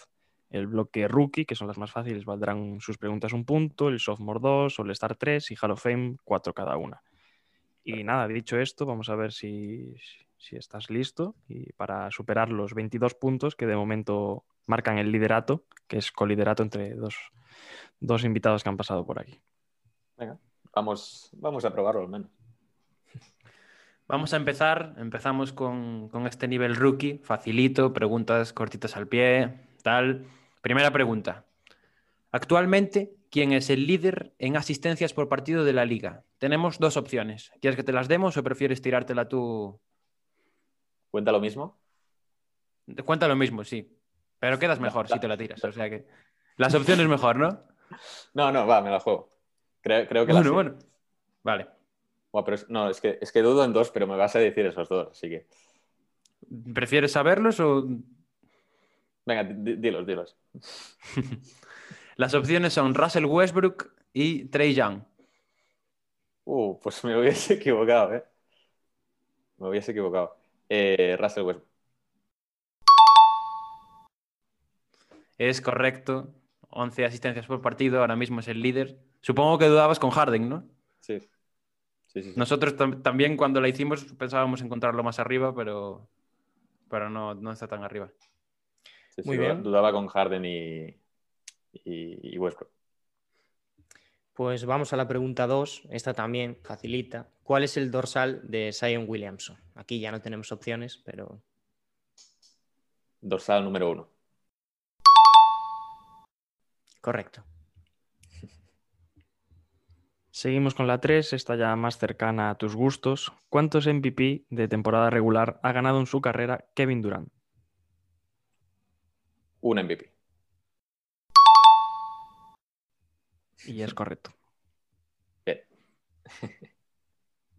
El bloque rookie, que son las más fáciles, valdrán sus preguntas un punto. El sophomore 2, All Star 3 y Hall of Fame 4 cada una. Y nada, dicho esto, vamos a ver si, si estás listo y para superar los 22 puntos que de momento marcan el liderato, que es coliderato entre dos, dos invitados que han pasado por aquí. Venga, vamos, vamos a probarlo al menos. Vamos a empezar. Empezamos con, con este nivel rookie, facilito, preguntas cortitas al pie, tal. Primera pregunta. Actualmente, ¿quién es el líder en asistencias por partido de la liga? Tenemos dos opciones. ¿Quieres que te las demos o prefieres tirártela tú? ¿Cuenta lo mismo? Cuenta lo mismo, sí. Pero quedas mejor si te la tiras. O sea que. Las opciones mejor, ¿no? No, no, va, me la juego. Creo, creo que la Bueno, sé. bueno. Vale. Buah, pero es- no, es que, es que dudo en dos, pero me vas a decir esos dos, así que. ¿Prefieres saberlos o.? Venga, di- dilos, dilos. Las opciones son Russell Westbrook y Trey Young. Uh, pues me hubiese equivocado, ¿eh? Me hubiese equivocado. Eh, Russell Westbrook. Es correcto. 11 asistencias por partido, ahora mismo es el líder. Supongo que dudabas con Harden, ¿no? Sí. Sí, sí, sí. Nosotros tam- también cuando la hicimos pensábamos encontrarlo más arriba, pero, pero no, no está tan arriba. Sí, sí, Muy bien. Dudaba con Harden y, y, y Westbrook. Pues vamos a la pregunta 2, esta también facilita. ¿Cuál es el dorsal de Zion Williamson? Aquí ya no tenemos opciones, pero Dorsal número uno. correcto. Seguimos con la 3, esta ya más cercana a tus gustos. ¿Cuántos MVP de temporada regular ha ganado en su carrera Kevin Durant? Un MVP. Y es correcto. Bien.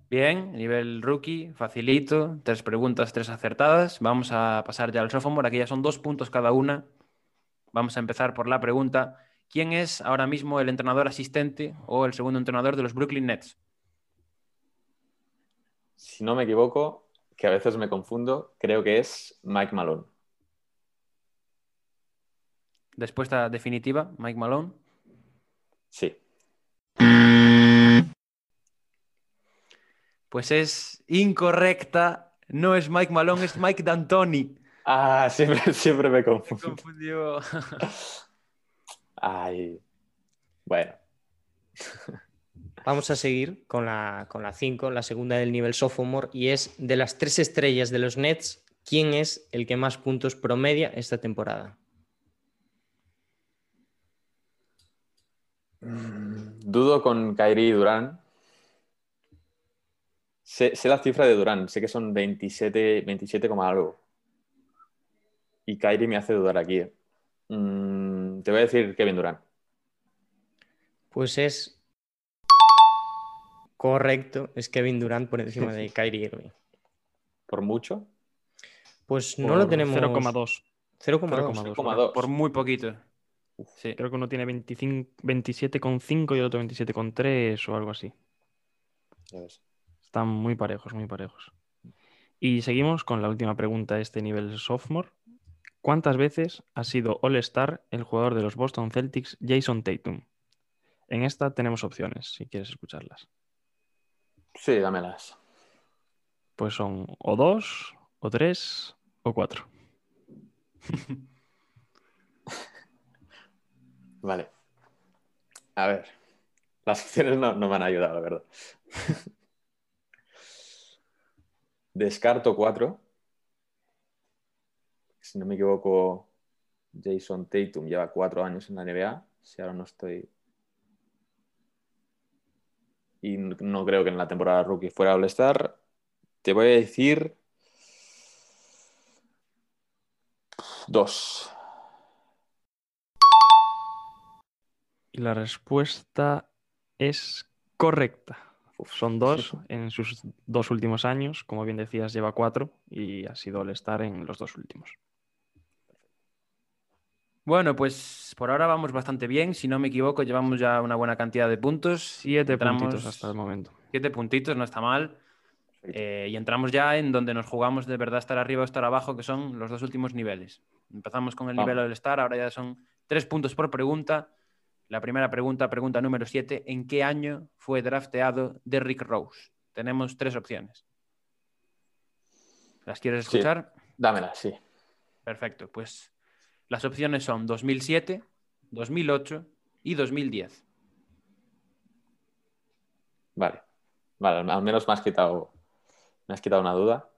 Bien, nivel rookie, facilito. Tres preguntas, tres acertadas. Vamos a pasar ya al sophomore. Aquí ya son dos puntos cada una. Vamos a empezar por la pregunta. ¿Quién es ahora mismo el entrenador asistente o el segundo entrenador de los Brooklyn Nets? Si no me equivoco, que a veces me confundo, creo que es Mike Malone. Respuesta definitiva, Mike Malone. Sí. Pues es incorrecta. No es Mike Malone, es Mike D'Antoni. Ah, siempre, siempre me Me confundo. confundió. Ay. Bueno. Vamos a seguir con la 5, la segunda del nivel sophomore, y es de las tres estrellas de los Nets, ¿quién es el que más puntos promedia esta temporada? Dudo con Kyrie y Durán. Sé, sé la cifra de Durán, sé que son 27, 27, coma algo. Y Kyrie me hace dudar aquí. eh. Mm, te voy a decir Kevin Durán. Pues es correcto, es Kevin Durant por encima de Kyrie Irving. ¿Por mucho? Pues no lo tenemos. 0,2. 0,2. 0,2. 0,2. Por muy poquito. Sí. Creo que uno tiene 25 27,5 y el otro 27,3 o algo así. Ya ves. Están muy parejos, muy parejos. Y seguimos con la última pregunta de este nivel sophomore. ¿Cuántas veces ha sido All-Star el jugador de los Boston Celtics, Jason Tatum? En esta tenemos opciones, si quieres escucharlas. Sí, dámelas. Pues son o dos, o tres, o cuatro. Vale. A ver. Las opciones no, no me han ayudado, la verdad. Descarto cuatro. Si no me equivoco, Jason Tatum lleva cuatro años en la NBA. Si ahora no estoy. Y no- creo que en la temporada rookie fuera All-Star. Te voy a decir. Dos. Y la respuesta es correcta. Son dos en sus dos últimos años. Como bien decías, lleva cuatro y ha sido All-Star en los dos últimos. Bueno, pues por ahora vamos bastante bien. Si no me equivoco, llevamos ya una buena cantidad de puntos. Siete Entramos- puntitos hasta el momento. Siete puntitos, no está mal. Eh, y entramos ya en donde nos jugamos de verdad estar arriba o estar abajo, que son los dos últimos niveles. Empezamos con el Vamos. nivel del estar, ahora ya son tres puntos por pregunta. La primera pregunta, pregunta número siete, ¿en qué año fue drafteado Derrick Rose? Tenemos tres opciones. ¿Las quieres Sí. escuchar? Dámelas, sí. Perfecto, pues las opciones son 2007, 2008 y 2010. Vale. Vale, al- al menos me has quitado, me has quitado una duda.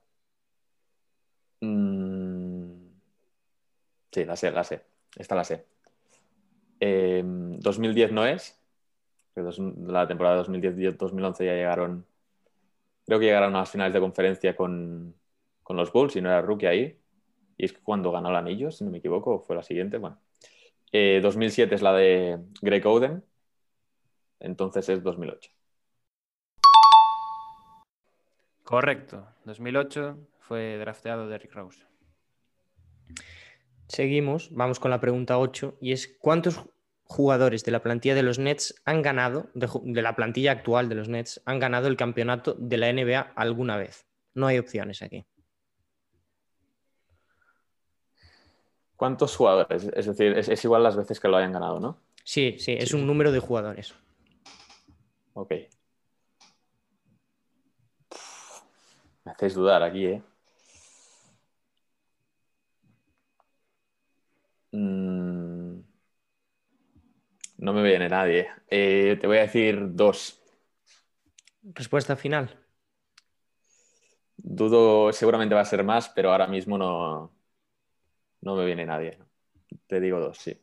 Mm, Sí, la sé, la sé. Esta la sé. Eh, 2010 no es. La temporada 2010-2011 ya llegaron. Creo que llegaron a las finales de conferencia con, con los Bulls y no era rookie ahí. Y es cuando ganó el anillo, si no me equivoco, fue la siguiente. Bueno. Eh, 2007 es la de Greg Oden. Entonces es 2008. Correcto, 2008 fue drafteado Derrick Rose. Seguimos, vamos con la pregunta 8, y es ¿cuántos jugadores de la plantilla de los Nets han ganado, de, la plantilla actual de los Nets, han ganado el campeonato de la NBA alguna vez? No hay opciones aquí. ¿Cuántos jugadores? Es decir, es, es igual las veces que lo hayan ganado, ¿no? Sí, sí, es un número de jugadores. Ok. Me hacéis dudar aquí, ¿eh? Mm, No me viene nadie. Eh, te voy a decir dos. Respuesta final. Dudo, seguramente va a ser más, pero ahora mismo no, no me viene nadie. Te digo dos, sí.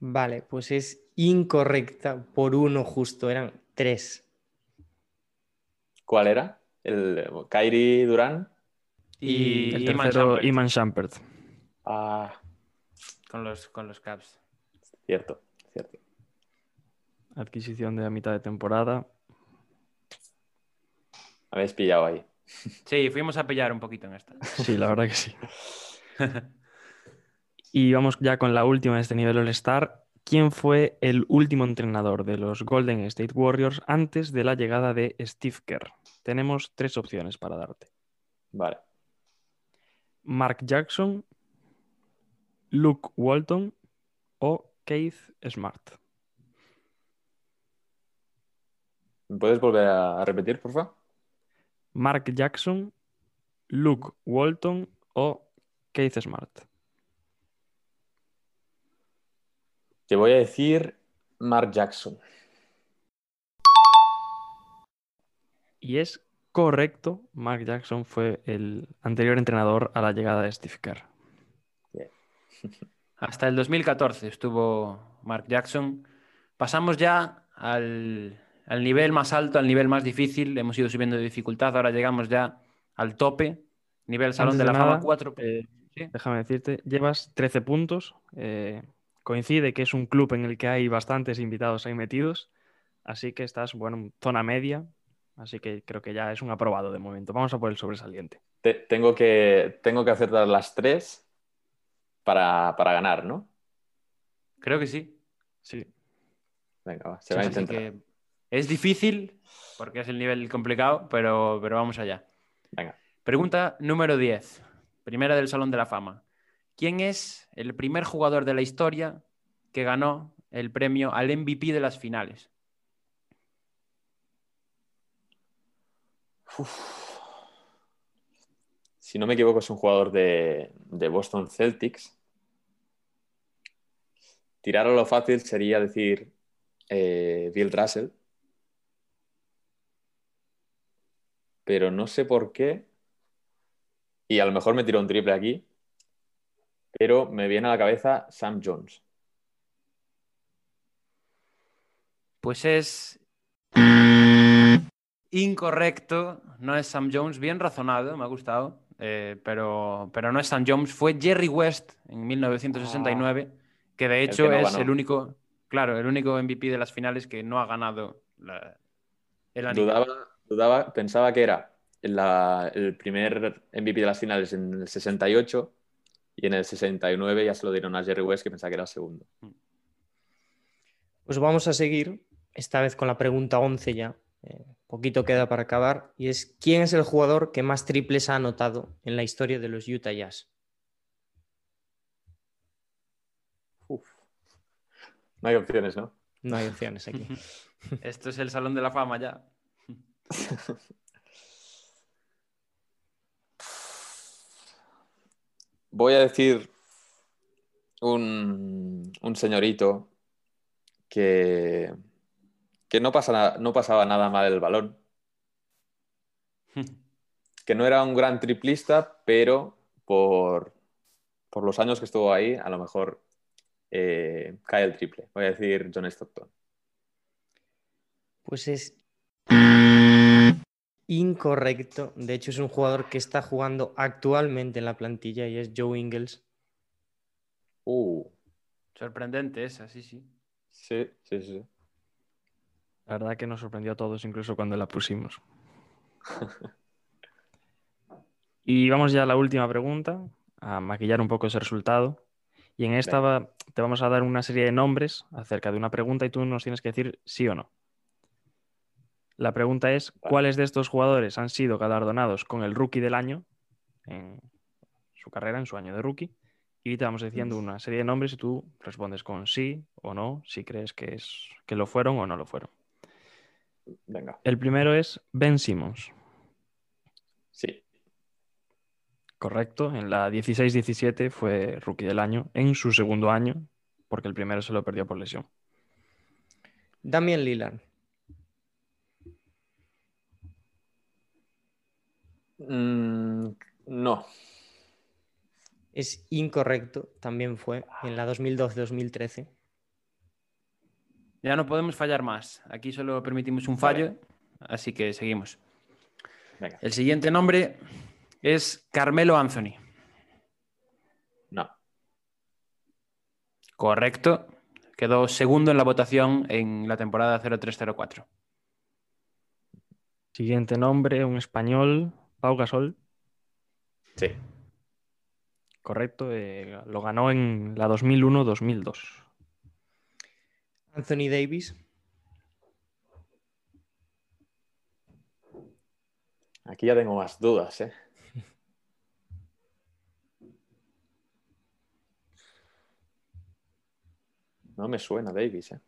Vale, pues es incorrecta por uno justo, eran tres. ¿Cuál era? ¿El Kyrie Durán? Y, El Iman tercero, Shumpert, Iman Shumpert. Ah, con los, con los Caps. cierto, cierto. Adquisición de la mitad de temporada. Habéis pillado ahí. Sí, fuimos a pillar un poquito en esta. Sí, la verdad que sí. Y vamos ya con la última de este nivel All-Star. ¿Quién fue el último entrenador de los Golden State Warriors antes de la llegada de Steve Kerr? Tenemos tres opciones para darte. Vale. Mark Jackson, Luke Walton o Keith Smart. ¿Me puedes volver a repetir, por favor? Mark Jackson, Luke Walton o Keith Smart. Te voy a decir Mark Jackson. Y es correcto, Mark Jackson fue el anterior entrenador a la llegada de Steve Kerr. Hasta el 2014 estuvo Mark Jackson. Pasamos ya al, al nivel más alto, al nivel más difícil. Hemos ido subiendo de dificultad. Ahora llegamos ya al tope. Nivel Salón Antes de la Fama nada, 4. eh, ¿sí? Déjame decirte, llevas 13 puntos. eh, coincide que es un club en el que hay bastantes invitados ahí metidos. Así que estás, bueno, en zona media. Así que creo que ya es un aprobado de momento. Vamos a por el sobresaliente. Te- tengo, que, tengo que acertar las tres para, para ganar, ¿no? Creo que sí. Sí. Venga, va, se Sí, va a así intentar. que es difícil porque es el nivel complicado, pero, pero vamos allá. Venga. Pregunta número 10. Primera del Salón de la Fama. ¿Quién es el primer jugador de la historia que ganó el premio al MVP de las finales? Si no me equivoco, es un jugador de, de Boston Celtics. Tirar a lo fácil sería decir eh, Bill Russell. Pero no sé por qué. Y a lo mejor me tiro un triple aquí. Pero me viene a la cabeza Sam Jones. Pues es incorrecto, no es Sam Jones, bien razonado, me ha gustado, eh, pero, pero no es Sam Jones, fue Jerry West en 1969, que de hecho que no es ganó. el único, claro, el único MVP de las finales que no ha ganado la- el anillo. Dudaba, dudaba, pensaba que era la- el primer MVP de las finales en el 68 y en el 69 ya se lo dieron a Jerry West, que pensaba que era el segundo. Pues vamos a seguir, esta vez con la pregunta 11 ya. Eh, poquito queda para acabar. Y es, ¿quién es el jugador que más triples ha anotado en la historia de los Utah Jazz? No hay opciones, ¿no? No hay opciones aquí. Esto es el Salón de la Fama ya. Voy a decir un, un señorito que, que no, pasa na- no pasaba nada mal el balón, que no era un gran triplista, pero por, por los años que estuvo ahí, a lo mejor eh, cae el triple. Voy a decir John Stockton. Pues es incorrecto. De hecho, es un jugador que está jugando actualmente en la plantilla y es Joe Ingles. Uh, Sorprendente esa, sí, sí. sí, sí, sí. La verdad que nos sorprendió a todos, incluso cuando la pusimos. y vamos ya a la última pregunta, a maquillar un poco ese resultado. Y en esta va- te vamos a dar una serie de nombres acerca de una pregunta y tú nos tienes que decir sí o no. La pregunta es. ¿cuáles de estos jugadores han sido galardonados con el rookie del año en su carrera, en su año de rookie? Y te vamos diciendo una serie de nombres y tú respondes con sí o no, si crees que, es, que lo fueron o no lo fueron. Venga, El primero es Ben Simmons. sí. Correcto, en la 16-17 fue rookie del año, en su segundo año, porque el primero se lo perdió por lesión. Damian Lillard. Mm, no, Es incorrecto. También fue en la 2012-2013. Ya no podemos fallar más. Aquí solo permitimos un fallo, así que seguimos. venga, El siguiente nombre es Carmelo Anthony. no. Correcto. Quedó segundo en la votación en la temporada 0304. Siguiente nombre, un español, Pau Gasol. Sí, Correcto, eh, lo ganó en la 2001-2002. Anthony Davis. aquí ya tengo más dudas, ¿eh? No me suena Davis, ¿eh?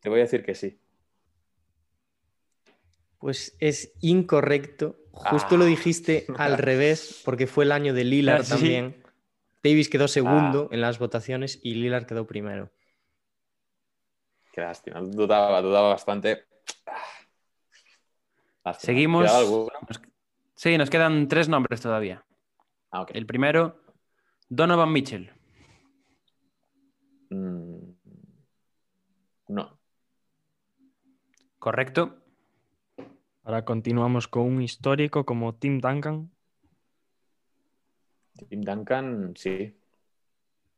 Te voy a decir que sí. Pues es incorrecto. Justo Ah. lo dijiste al revés, porque fue el año de Lillard Ah, sí. también. Davis quedó segundo en las votaciones y Lillard quedó primero. Qué lástima. Dudaba, dudaba bastante. Ah. Lástima. Seguimos. Sí, nos quedan tres nombres todavía. Ah. El primero, Donovan Mitchell. Mm, No. Correcto. Ahora continuamos con un histórico como Tim Duncan. Tim Duncan, sí.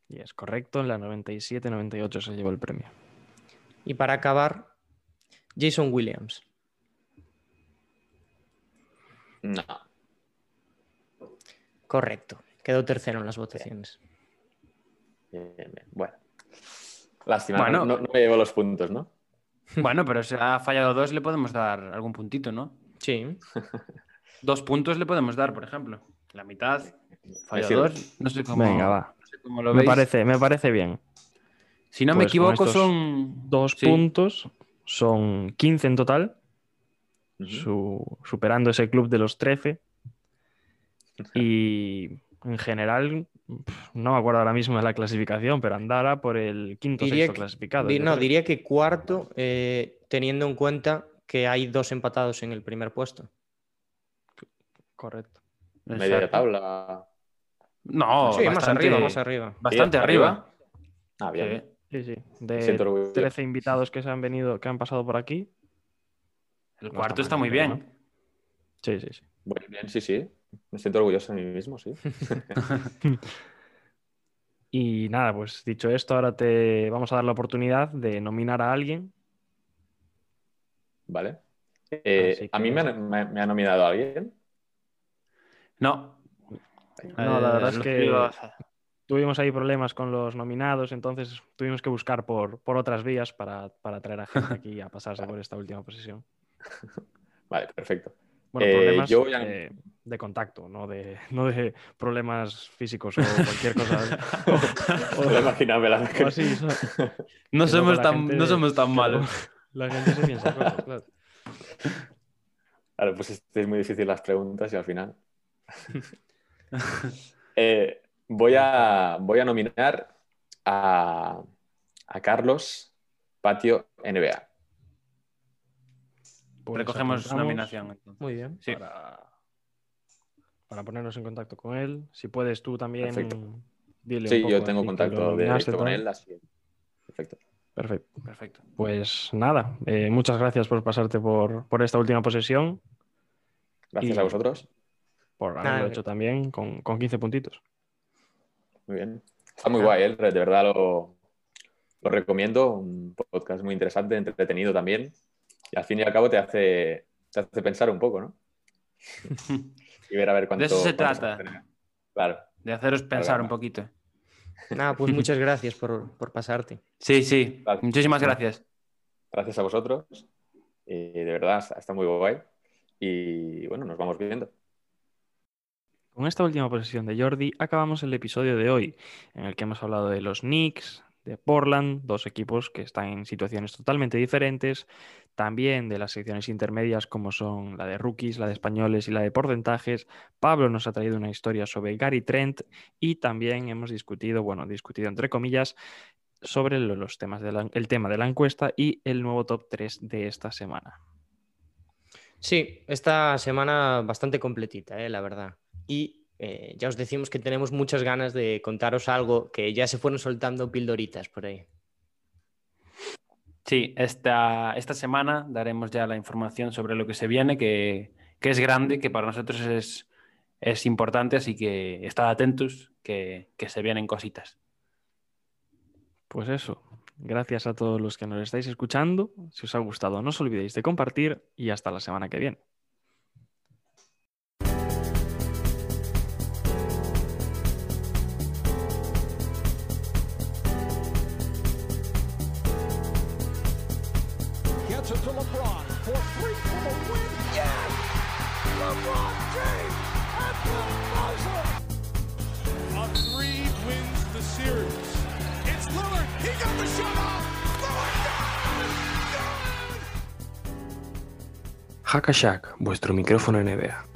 Y es correcto, en la 97-98 se llevó el premio. Y para acabar, Jason Williams. No. Correcto. Quedó tercero en las votaciones. Bien, bien. Bueno. Lástima, Bueno. no, no- no me llevo los puntos, ¿no? Bueno, pero si ha fallado dos, le podemos dar algún puntito, ¿no? Sí. Dos puntos le podemos dar, por ejemplo. La mitad, falla sirve. dos. No sé cómo, Venga, va. no sé cómo lo Me veis. parece, me parece bien. Si no me Pues equivoco, son Dos Sí. puntos, son 15 en total, su- superando ese club de los 13. Y en general, no me acuerdo ahora mismo de la clasificación, pero andara por el quinto Diría sexto que- clasificado. Di- no, creo. diría que cuarto, eh, teniendo en cuenta que hay dos empatados en el primer puesto. Correcto. Media Exacto. tabla. No, sí, más arriba, más arriba. Bastante Sí, arriba. Ah, bien. Sí, sí. De orgulloso. 13 invitados que se han venido, que han pasado por aquí. El No cuarto está muy bien. Sí, sí, sí. Muy bien, sí, sí. Me siento orgulloso de mí mismo, sí. Y nada, pues dicho esto, ahora te vamos a dar la oportunidad de nominar a alguien. ¿Vale? Eh, ¿A mí que- me ha, me- me ha nominado alguien? No. No, la verdad es que- Tuvimos ahí problemas con los nominados, entonces tuvimos que buscar por, por otras vías para, para traer a gente aquí a pasarse por esta última posición. Vale, perfecto. Bueno, Eh, problemas yo a- de, de contacto, no de, no de problemas físicos o cualquier cosa. Puedo imaginarme la o así, ¿sabes? No somos la tan, gente- no somos tan malos. La gente se piensa cosas, claro. Claro, pues es muy difícil las preguntas y al final. Eh, voy, a, voy a nominar a, a Carlos Patio NBA. Pues Recogemos apuntamos nominación. entonces. Muy bien. Sí. Para, para ponernos en contacto con él. Si puedes tú también. Perfecto. dile un Sí, yo tengo contacto directo con él, así Perfecto. Perfecto. Perfecto. Pues nada, eh, muchas gracias por pasarte por, por esta última posesión, Gracias Y- a vosotros. Por haberlo Nada, hecho también con, con 15 puntitos. Muy bien. Está muy guay, ¿eh? de verdad lo, lo recomiendo. Un podcast muy interesante, entretenido también. Y al fin y al cabo te hace, te hace pensar un poco, ¿no? Y ver a ver cuánto. eso se trata. Claro. De haceros pensar Claro. un poquito. Nada, pues muchas gracias por, por pasarte. Sí, sí. Gracias. Muchísimas gracias. Gracias a vosotros. Y de verdad está muy guay. Y bueno, nos vamos viendo. Con esta última posesión de Jordi acabamos el episodio de hoy, en el que hemos hablado de los Knicks, de Portland, dos equipos que están en situaciones totalmente diferentes, también de las secciones intermedias como son la de rookies, la de españoles y la de porcentajes. Pablo nos ha traído una historia sobre Gary Trent y también hemos discutido, bueno, discutido entre comillas, sobre lo- los temas de la- el tema de la encuesta y el nuevo top 3 de esta semana. Sí, esta semana bastante completita, eh, la verdad. Y eh, ya os decimos que tenemos muchas ganas de contaros algo que ya se fueron soltando pildoritas por ahí. Sí, esta, esta semana daremos ya la información sobre lo que se viene, que, que es grande, que para nosotros es, es importante, así que estad atentos, que, que se vienen cositas. Pues eso, gracias a todos los que nos estáis escuchando. Si os ha gustado, no os olvidéis de compartir y hasta la semana que viene. Series. Vuestro micrófono NBA.